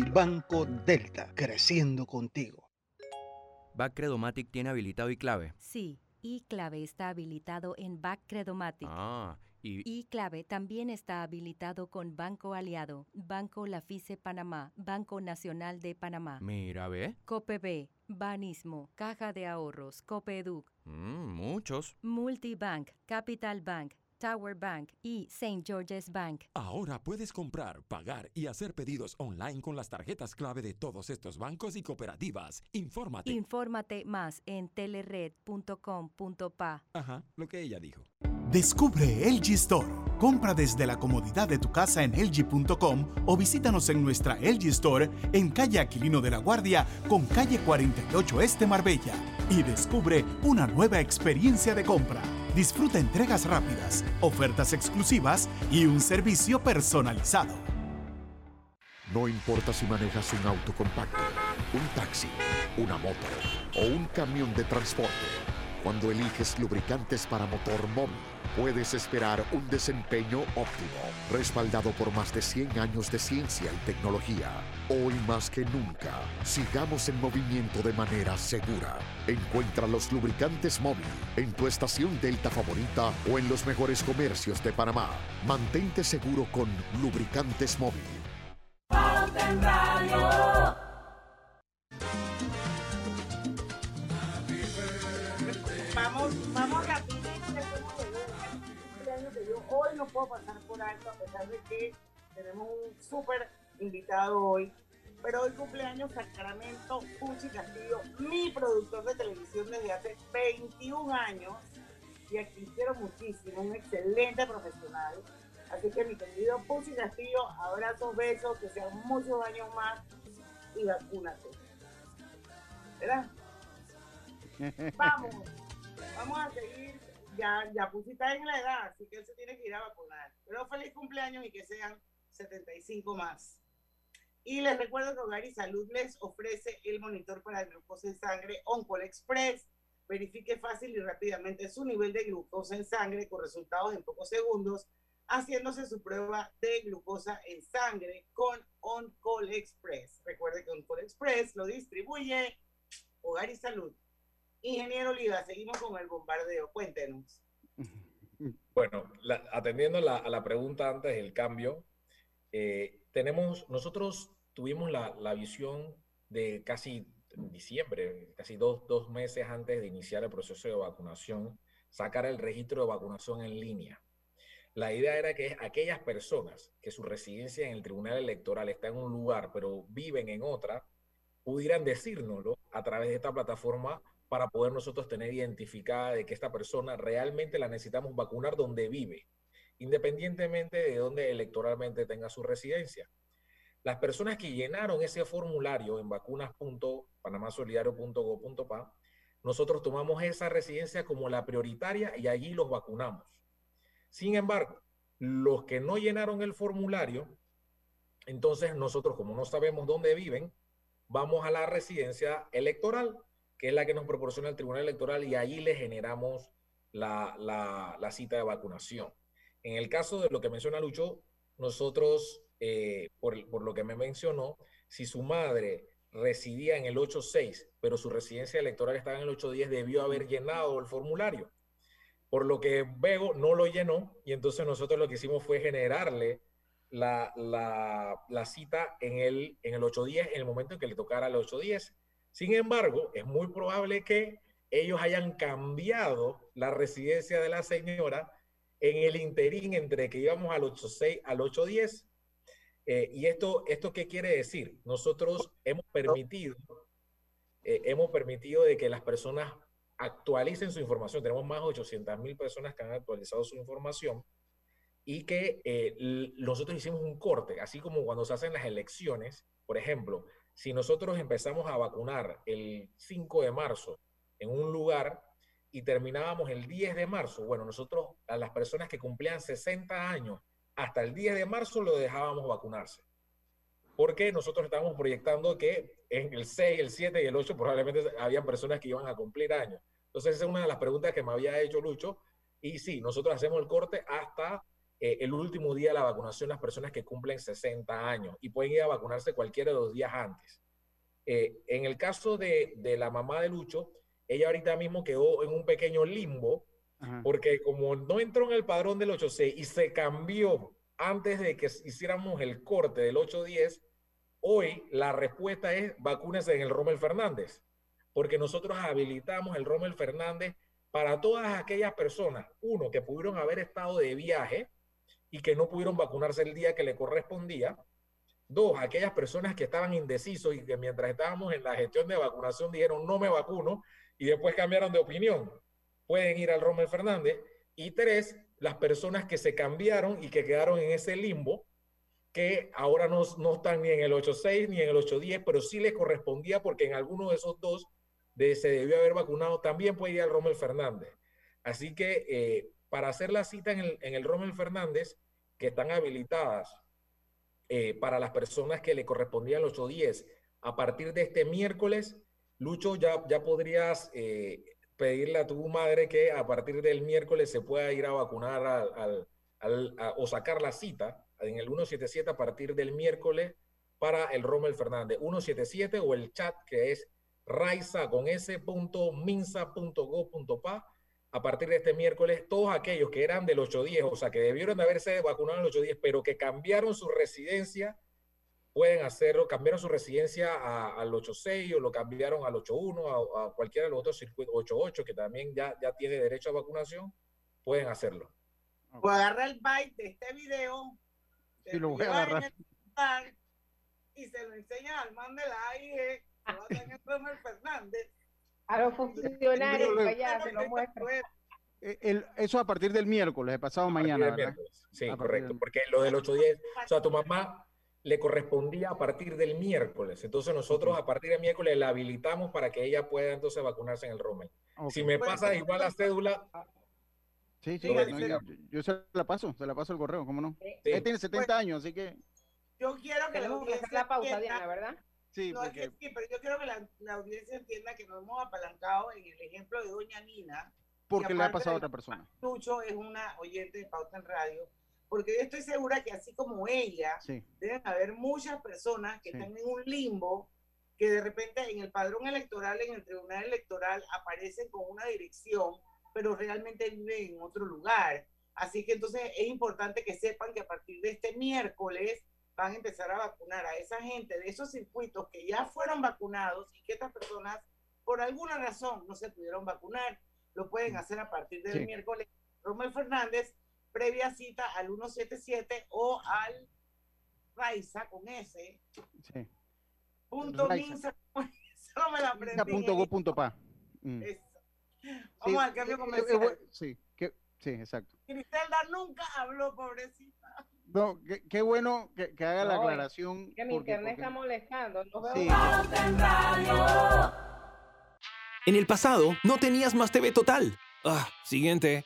Banco Delta, creciendo contigo. Back Credomatic tiene habilitado y clave. Sí, iClave está habilitado en Back Credomatic. Ah, y iClave también está habilitado con Banco Aliado, Banco Lafice Panamá, Banco Nacional de Panamá, mira, ve. COPB, Banismo, Caja de Ahorros, Copeduc, Mm, muchos. Multibank, Capital Bank, Tower Bank y St. George's Bank. Ahora puedes comprar, pagar y hacer pedidos online con las tarjetas clave de todos estos bancos y cooperativas. Infórmate. Infórmate más en telered.com.pa. Ajá, lo que ella dijo. Descubre LG Store. Compra desde la comodidad de tu casa en LG.com o visítanos en nuestra LG Store en calle Aquilino de la Guardia con calle 48 Este Marbella y descubre una nueva experiencia de compra. Disfruta entregas rápidas, ofertas exclusivas y un servicio personalizado. No importa si manejas un auto compacto, un taxi, una moto o un camión de transporte. Cuando eliges lubricantes para motor móvil, puedes esperar un desempeño óptimo, respaldado por más de 100 años de ciencia y tecnología. Hoy más que nunca, sigamos en movimiento de manera segura. Encuentra los lubricantes móvil en tu estación Delta favorita o en los mejores comercios de Panamá. Mantente seguro con lubricantes móvil. Vamos, vamos yo hoy no puedo pasar por alto, a pesar de que tenemos un súper invitado hoy. Pero hoy cumpleaños Sacramento Puchi Castillo, mi productor de televisión desde hace 21 años, y a quien quiero muchísimo, un excelente profesional, Así que mi querido Pussy Castillo, abrazos, besos, que sean muchos años más y vacúnate. ¿Verdad? Vamos, vamos a seguir. Ya, ya Pussy está en la edad, así que él se tiene que ir a vacunar. Pero feliz cumpleaños y que sean 75 más. Y les recuerdo que Hogar y Salud les ofrece el monitor para glucosa en sangre Oncol Express. Verifique fácil y rápidamente su nivel de glucosa en sangre con resultados en pocos segundos, haciéndose su prueba de glucosa en sangre con Oncol Express. Recuerde que Oncol Express lo distribuye Hogar y Salud. Ingeniero Oliva, seguimos con el bombardeo. Cuéntenos. Bueno, la- atendiendo a la pregunta antes del cambio, eh, tenemos, nosotros tuvimos la, la visión de casi diciembre, casi dos, dos meses antes de iniciar el proceso de vacunación, sacar el registro de vacunación en línea. La idea era que aquellas personas que su residencia en el tribunal electoral está en un lugar, pero viven en otra, pudieran decírnoslo a través de esta plataforma para poder nosotros tener identificada de que esta persona realmente la necesitamos vacunar donde vive, independientemente de dónde electoralmente tenga su residencia. Las personas que llenaron ese formulario en vacunas.panamasolidario.gov.pa, nosotros tomamos esa residencia como la prioritaria y allí los vacunamos. Sin embargo, los que no llenaron el formulario, entonces nosotros, como no sabemos dónde viven, vamos a la residencia electoral, que es la que nos proporciona el Tribunal Electoral, y allí le generamos la, cita de vacunación. En el caso de lo que menciona Lucho, nosotros, eh, por, lo que me mencionó, si su madre residía en el 86, pero su residencia electoral estaba en el 810, debió haber llenado el formulario. Por lo que Bego no lo llenó y entonces nosotros lo que hicimos fue generarle la, la- la cita en el, en el 810 en el momento en que le tocara el 810. Sin embargo, es muy probable que ellos hayan cambiado la residencia de la señora en el interín entre que íbamos al 86 al 810. Eh, ¿Y esto, esto qué quiere decir? Nosotros hemos permitido, eh, hemos permitido de que las personas actualicen su información. Tenemos más de 800 mil personas que han actualizado su información y que eh, nosotros hicimos un corte, así como cuando se hacen las elecciones, por ejemplo, si nosotros empezamos a vacunar el 5 de marzo en un lugar y terminábamos el 10 de marzo, bueno, nosotros a las personas que cumplían 60 años hasta el 10 de marzo lo dejábamos vacunarse. Porque nosotros estábamos proyectando que en el 6, el 7 y el 8 probablemente habían personas que iban a cumplir años. Entonces, esa es una de las preguntas que me había hecho Lucho. Y sí, nosotros hacemos el corte hasta eh, el último día de la vacunación, las personas que cumplen 60 años y pueden ir a vacunarse cualquiera de los días antes. Eh, en el caso de, de la mamá de Lucho, ella ahorita mismo quedó en un pequeño limbo porque como no entró en el padrón del 8.6 y se cambió antes de que hiciéramos el corte del 8.10, hoy la respuesta es vacúnese en el Rommel Fernández, porque nosotros habilitamos el Rommel Fernández para todas aquellas personas, uno, que pudieron haber estado de viaje y que no pudieron vacunarse el día que le correspondía, Dos, aquellas personas que estaban indecisos y que mientras estábamos en la gestión de vacunación dijeron no me vacuno y después cambiaron de opinión, pueden ir al Rommel Fernández. Y tres, las personas que se cambiaron y que quedaron en ese limbo, que ahora no, no están ni en el 8.6 ni en el 8.10, pero sí les correspondía porque en alguno de esos dos de, se debió haber vacunado, también puede ir al Rommel Fernández. Así que eh, para hacer la cita en el, en el Rommel Fernández, que están habilitadas eh, para las personas que le correspondían el 810. A partir de este miércoles, Lucho, ya, ya podrías eh, pedirle a tu madre que a partir del miércoles se pueda ir a vacunar al, al- o sacar la cita en el 177 a partir del miércoles para el Rommel Fernández. 177 o el chat que es raiza con s.minsa.gov.pa a partir de este miércoles, todos aquellos que eran del 810, o sea, que debieron de haberse vacunado en el 810, pero que cambiaron su residencia, pueden hacerlo, cambiaron su residencia a- al 86 o lo cambiaron al 81, a, a cualquiera de los otros circuitos, 88, que también ya, ya tiene derecho a vacunación, pueden hacerlo. O agarra el byte de este video. Sí, lo voy a agarrar. el Y se lo enseña al man de la a tener Rommel Fernández. A los funcionarios lo se lo muestra. Eh, el- eso a partir del miércoles, de pasado mañana, del ¿verdad? Sí, A correcto. del- Porque lo del 8-10, o sea, a tu mamá le correspondía a partir del miércoles. Entonces nosotros a partir del miércoles la habilitamos para que ella pueda entonces vacunarse en el Rommel. Si me pasa igual la cédula, Sí, sí, Lo no, yo, yo se la paso, se la paso el correo, ¿cómo no? Sí. Ella tiene 70 años, así que Yo quiero que la audiencia la pausa, entienda- Diana, ¿verdad? Sí, no, es porque- que sí, pero yo quiero que la, la audiencia entienda que nos hemos apalancado en el ejemplo de Doña Nina. porque le ha pasado a otra persona. Lucho es una oyente de Pauta en Radio, porque yo estoy segura que así como ella, Sí. deben haber muchas personas que Sí. están en un limbo, que de repente en el padrón electoral, en el tribunal electoral, aparecen con una dirección, pero realmente viven en otro lugar. Así que entonces es importante que sepan que a partir de este miércoles van a empezar a vacunar a esa gente de esos circuitos que ya fueron vacunados y que estas personas por alguna razón no se pudieron vacunar. Lo pueden hacer a partir del Sí. miércoles. Romel Fernández, previa cita al 177 o al Raiza con S. Sí. Punto Raiza. Minsa. Solo me la aprendí. Punto go punto pa. Mm. Eso. Sí, Vamos al cambio eh, eh, comercial. eh, Sí, que- sí, exacto. Griselda nunca habló, pobrecita. No, qué, bueno que, que haga la No, aclaración. Que mi porque- internet porque- está molestando. Nos vemos Sí. En el pasado, no tenías Más TV Total. Ah, siguiente.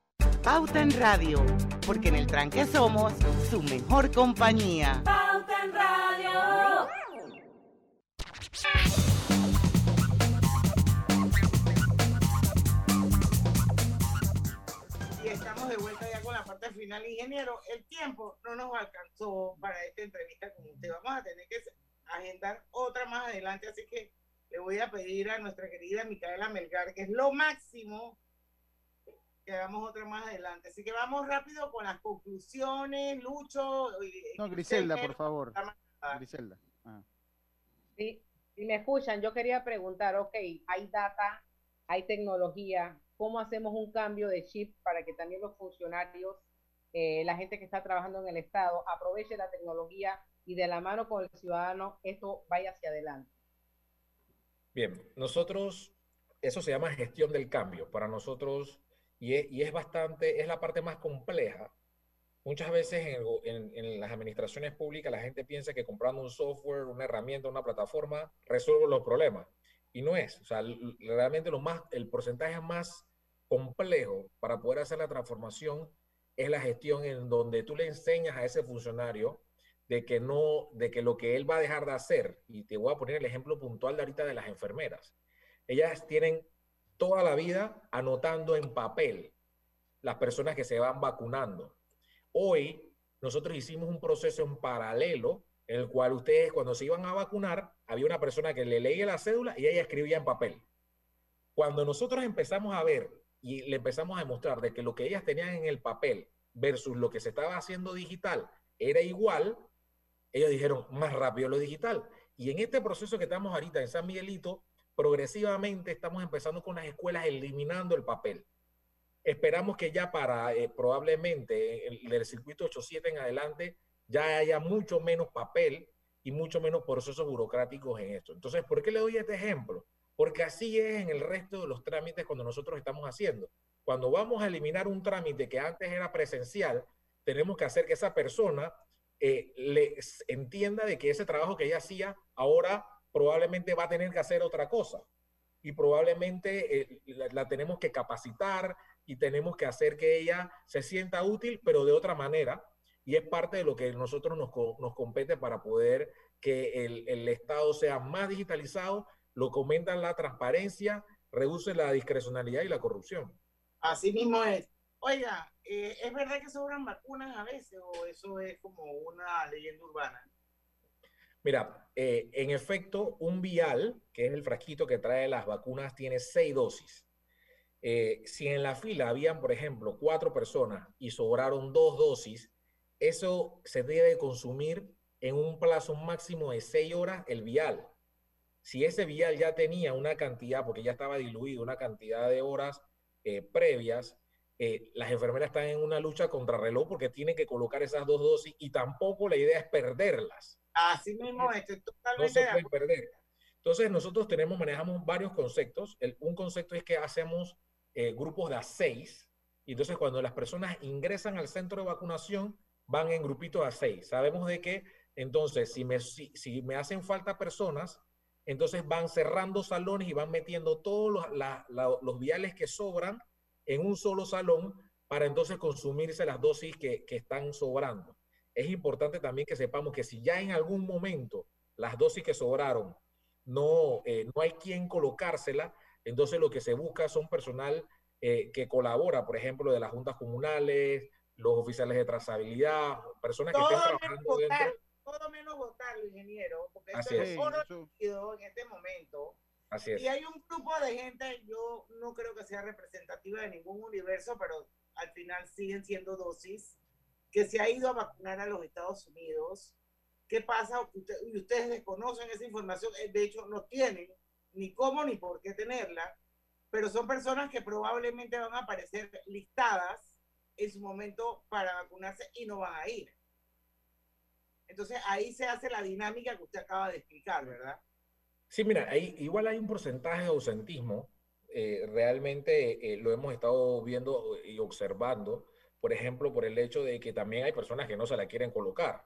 Pauta en Radio, porque en el tranque somos su mejor compañía. Pauta en Radio. Y estamos de vuelta ya con la parte final. Ingeniero, el tiempo no nos alcanzó para esta entrevista con usted. Vamos a tener que agendar otra más adelante, así que le voy a pedir a nuestra querida Micaela Melgar, que es lo máximo, que hagamos otra más adelante. Así que vamos rápido con las conclusiones, Lucho. y- No, Griselda, por favor. Griselda. Ajá. Sí, si me escuchan, yo quería preguntar, ok, hay data, hay tecnología, ¿cómo hacemos un cambio de chip para que también los funcionarios, eh, la gente que está trabajando en el Estado, aproveche la tecnología y de la mano con el ciudadano esto vaya hacia adelante? Bien, nosotros, eso se llama gestión del cambio para nosotros y es, bastante, es la parte más compleja. Muchas veces en, las administraciones públicas la gente piensa que comprando un software, una herramienta, una plataforma, resuelve los problemas. Y no es. O sea, realmente lo más, el porcentaje más complejo para poder hacer la transformación es la gestión en donde tú le enseñas a ese funcionario de que no, de que lo que él va a dejar de hacer, y te voy a poner el ejemplo puntual de ahorita de las enfermeras. Ellas tienen toda la vida anotando en papel las personas que se van vacunando. Hoy nosotros hicimos un proceso en paralelo en el cual ustedes cuando se iban a vacunar, había una persona que le leía la cédula y ella escribía en papel. Cuando nosotros empezamos a ver y le empezamos a demostrar de que lo que ellas tenían en el papel versus lo que se estaba haciendo digital era igual, ellos dijeron más rápido lo digital. Y en este proceso que estamos ahorita en San Miguelito, progresivamente estamos empezando con las escuelas eliminando el papel. Esperamos que ya para eh, probablemente el, del circuito 87 en adelante ya haya mucho menos papel y mucho menos procesos burocráticos en esto. Entonces, ¿por qué le doy este ejemplo? Porque así es en el resto de los trámites cuando nosotros estamos haciendo. Cuando vamos a eliminar un trámite que antes era presencial, tenemos que hacer que esa persona eh, le entienda de que ese trabajo que ella hacía ahora probablemente va a tener que hacer otra cosa y probablemente eh, la, la, tenemos que capacitar y tenemos que hacer que ella se sienta útil, pero de otra manera. Y es parte de lo que nosotros nos, nos compete para poder que el, el Estado sea más digitalizado, lo comentan la transparencia, reduce la discrecionalidad y la corrupción. Así mismo es. Oiga, eh, ¿es verdad que sobran vacunas a veces o eso es como una leyenda urbana? Mira, eh, en efecto, un vial, que es el frasquito que trae las vacunas, tiene seis dosis. Eh, si en la fila habían, por ejemplo, cuatro personas y sobraron dos dosis, eso se debe consumir en un plazo máximo de seis horas el vial. Si ese vial ya tenía una cantidad, porque ya estaba diluido, una cantidad de horas eh, previas, las enfermeras están en una lucha contra reloj porque tienen que colocar esas dos dosis y tampoco la idea es perderlas. Así mismo, estoy totalmente no se pueden perder. Entonces nosotros tenemos, manejamos varios conceptos. El, un concepto es que hacemos eh, grupos de a seis. Y entonces cuando las personas ingresan al centro de vacunación, van en grupitos a seis. Sabemos de que entonces si me, si, si me hacen falta personas, entonces van cerrando salones y van metiendo todos los, la, la, los viales que sobran en un solo salón para entonces consumirse las dosis que, que están sobrando. Es importante también que sepamos que si ya en algún momento las dosis que sobraron no, eh, no hay quien colocársela, entonces lo que se busca son personal eh, que colabora, por ejemplo, de las juntas comunales, los oficiales de trazabilidad, personas todo que estén trabajando votar, dentro. Todo menos votar, ingeniero, porque Así esto es. es conocido en este momento. Así es. Y hay un grupo de gente, yo no creo que sea representativa de ningún universo, pero al final siguen siendo dosis, que se ha ido a vacunar a los Estados Unidos. ¿Qué pasa? Usted, ustedes desconocen esa información, eh, de hecho no tienen ni cómo ni por qué tenerla, pero son personas que probablemente van a aparecer listadas en su momento para vacunarse y no van a ir. Entonces ahí se hace la dinámica que usted acaba de explicar, ¿verdad? Sí, mira, ahí, igual hay un porcentaje de ausentismo. eh, realmente eh, lo hemos estado viendo y observando, por ejemplo, por el hecho de que también hay personas que no se la quieren colocar.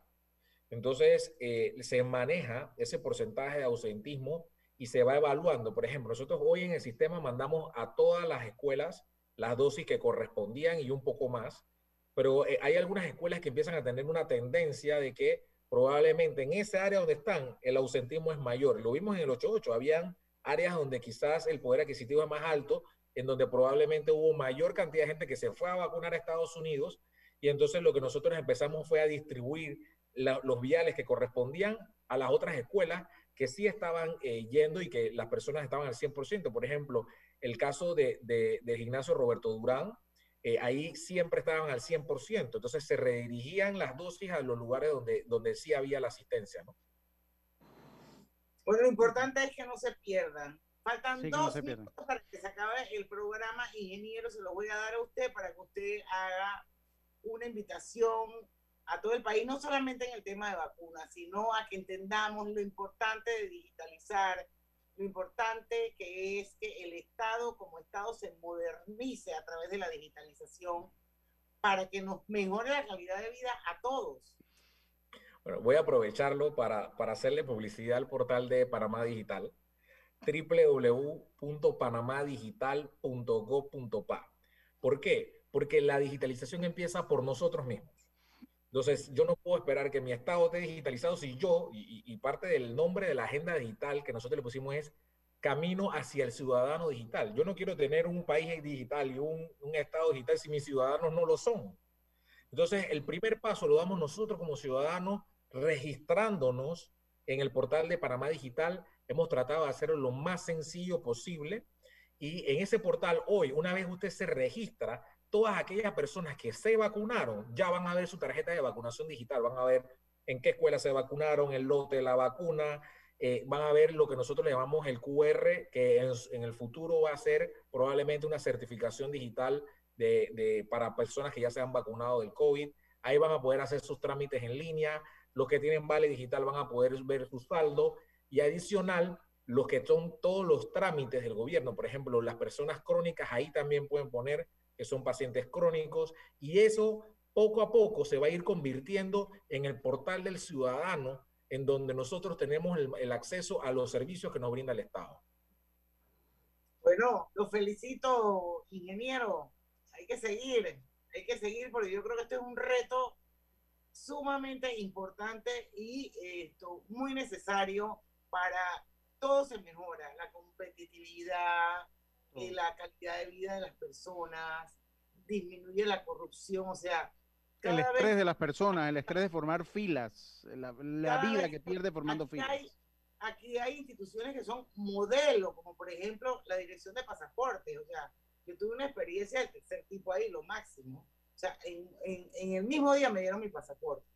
Entonces, eh, se maneja ese porcentaje de ausentismo y se va evaluando. Por ejemplo, nosotros hoy en el sistema mandamos a todas las escuelas las dosis que correspondían y un poco más, pero eh, hay algunas escuelas que empiezan a tener una tendencia de que probablemente en esa área donde están el ausentismo es mayor. Lo vimos en el 88, habían áreas donde quizás el poder adquisitivo es más alto, en donde probablemente hubo mayor cantidad de gente que se fue a vacunar a Estados Unidos y entonces lo que nosotros empezamos fue a distribuir la, los viales que correspondían a las otras escuelas que sí estaban eh, yendo y que las personas estaban al 100%. Por ejemplo, el caso de, de, del gimnasio Roberto Durán, eh, ahí siempre estaban al 100%. Entonces se redirigían las dosis a los lugares donde, donde sí había la asistencia, ¿no? Bueno, lo importante es que no se pierdan. Faltan Sí, no dos pierdan. minutos para que se acabe el programa. Ingeniero, se lo voy a dar a usted para que usted haga una invitación a todo el país, no solamente en el tema de vacunas, sino a que entendamos lo importante de digitalizar, lo importante que es que el Estado como Estado se modernice a través de la digitalización para que nos mejore la calidad de vida a todos. Bueno, voy a aprovecharlo para, para hacerle publicidad al portal de Panamá Digital, www.panamadigital.gov.pa. ¿Por qué? Porque la digitalización empieza por nosotros mismos. Entonces, yo no puedo esperar que mi estado esté digitalizado si yo, y, y parte del nombre de la agenda digital que nosotros le pusimos es camino hacia el ciudadano digital. Yo no quiero tener un país digital y un, un estado digital si mis ciudadanos no lo son. Entonces, el primer paso lo damos nosotros como ciudadanos registrándonos en el portal de Panamá Digital. Hemos tratado de hacerlo lo más sencillo posible. Y en ese portal hoy, una vez usted se registra, todas aquellas personas que se vacunaron ya van a ver su tarjeta de vacunación digital, van a ver en qué escuela se vacunaron, el lote de la vacuna, eh, van a ver lo que nosotros le llamamos el QR, que en, el futuro va a ser probablemente una certificación digital de, para personas que ya se han vacunado del COVID. Ahí van a poder hacer sus trámites en línea. Los que tienen Vale Digital van a poder ver su saldo. Y adicional, los que son todos los trámites del gobierno, por ejemplo, las personas crónicas, ahí también pueden poner que son pacientes crónicos. Y eso poco a poco se va a ir convirtiendo en el portal del ciudadano, en donde nosotros tenemos el, acceso a los servicios que nos brinda el Estado. Bueno, lo felicito, ingeniero. Hay que seguir, hay que seguir porque yo creo que este es un reto sumamente importante y esto muy necesario para todo se mejora, la competitividad, eh, la calidad de vida de las personas, disminuye la corrupción, o sea, el estrés vez, de las personas, el estrés de formar filas, la, la vida que pierde formando aquí filas. Hay, aquí hay instituciones que son modelo, como por ejemplo la dirección de pasaportes, o sea, yo tuve una experiencia del tercer tipo ahí, lo máximo. O sea, en, en, en el mismo día me dieron mi pasaporte.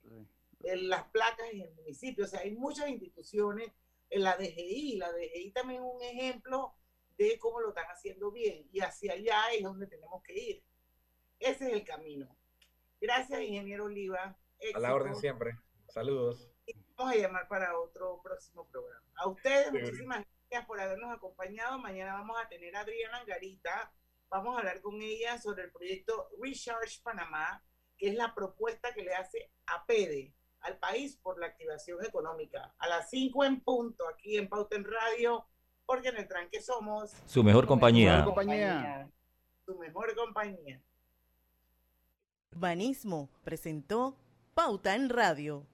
En las placas en el municipio, o sea, hay muchas instituciones, en la DGI, la DGI también es un ejemplo de cómo lo están haciendo bien y hacia allá es donde tenemos que ir. Ese es el camino. Gracias, ingeniero Oliva. Éxito. A la orden siempre. Saludos. Y vamos a llamar para otro próximo programa. A ustedes, sí. muchísimas gracias por habernos acompañado. Mañana vamos a tener a Adriana Angarita. Vamos a hablar con ella sobre el proyecto Recharge Panamá, que es la propuesta que le hace a PEDE al país por la activación económica. A las 5 en punto, aquí en Pauten Radio, porque en el tranque somos su mejor compañía. Mejor compañía. Su mejor compañía. Urbanismo presentó Pauta en Radio.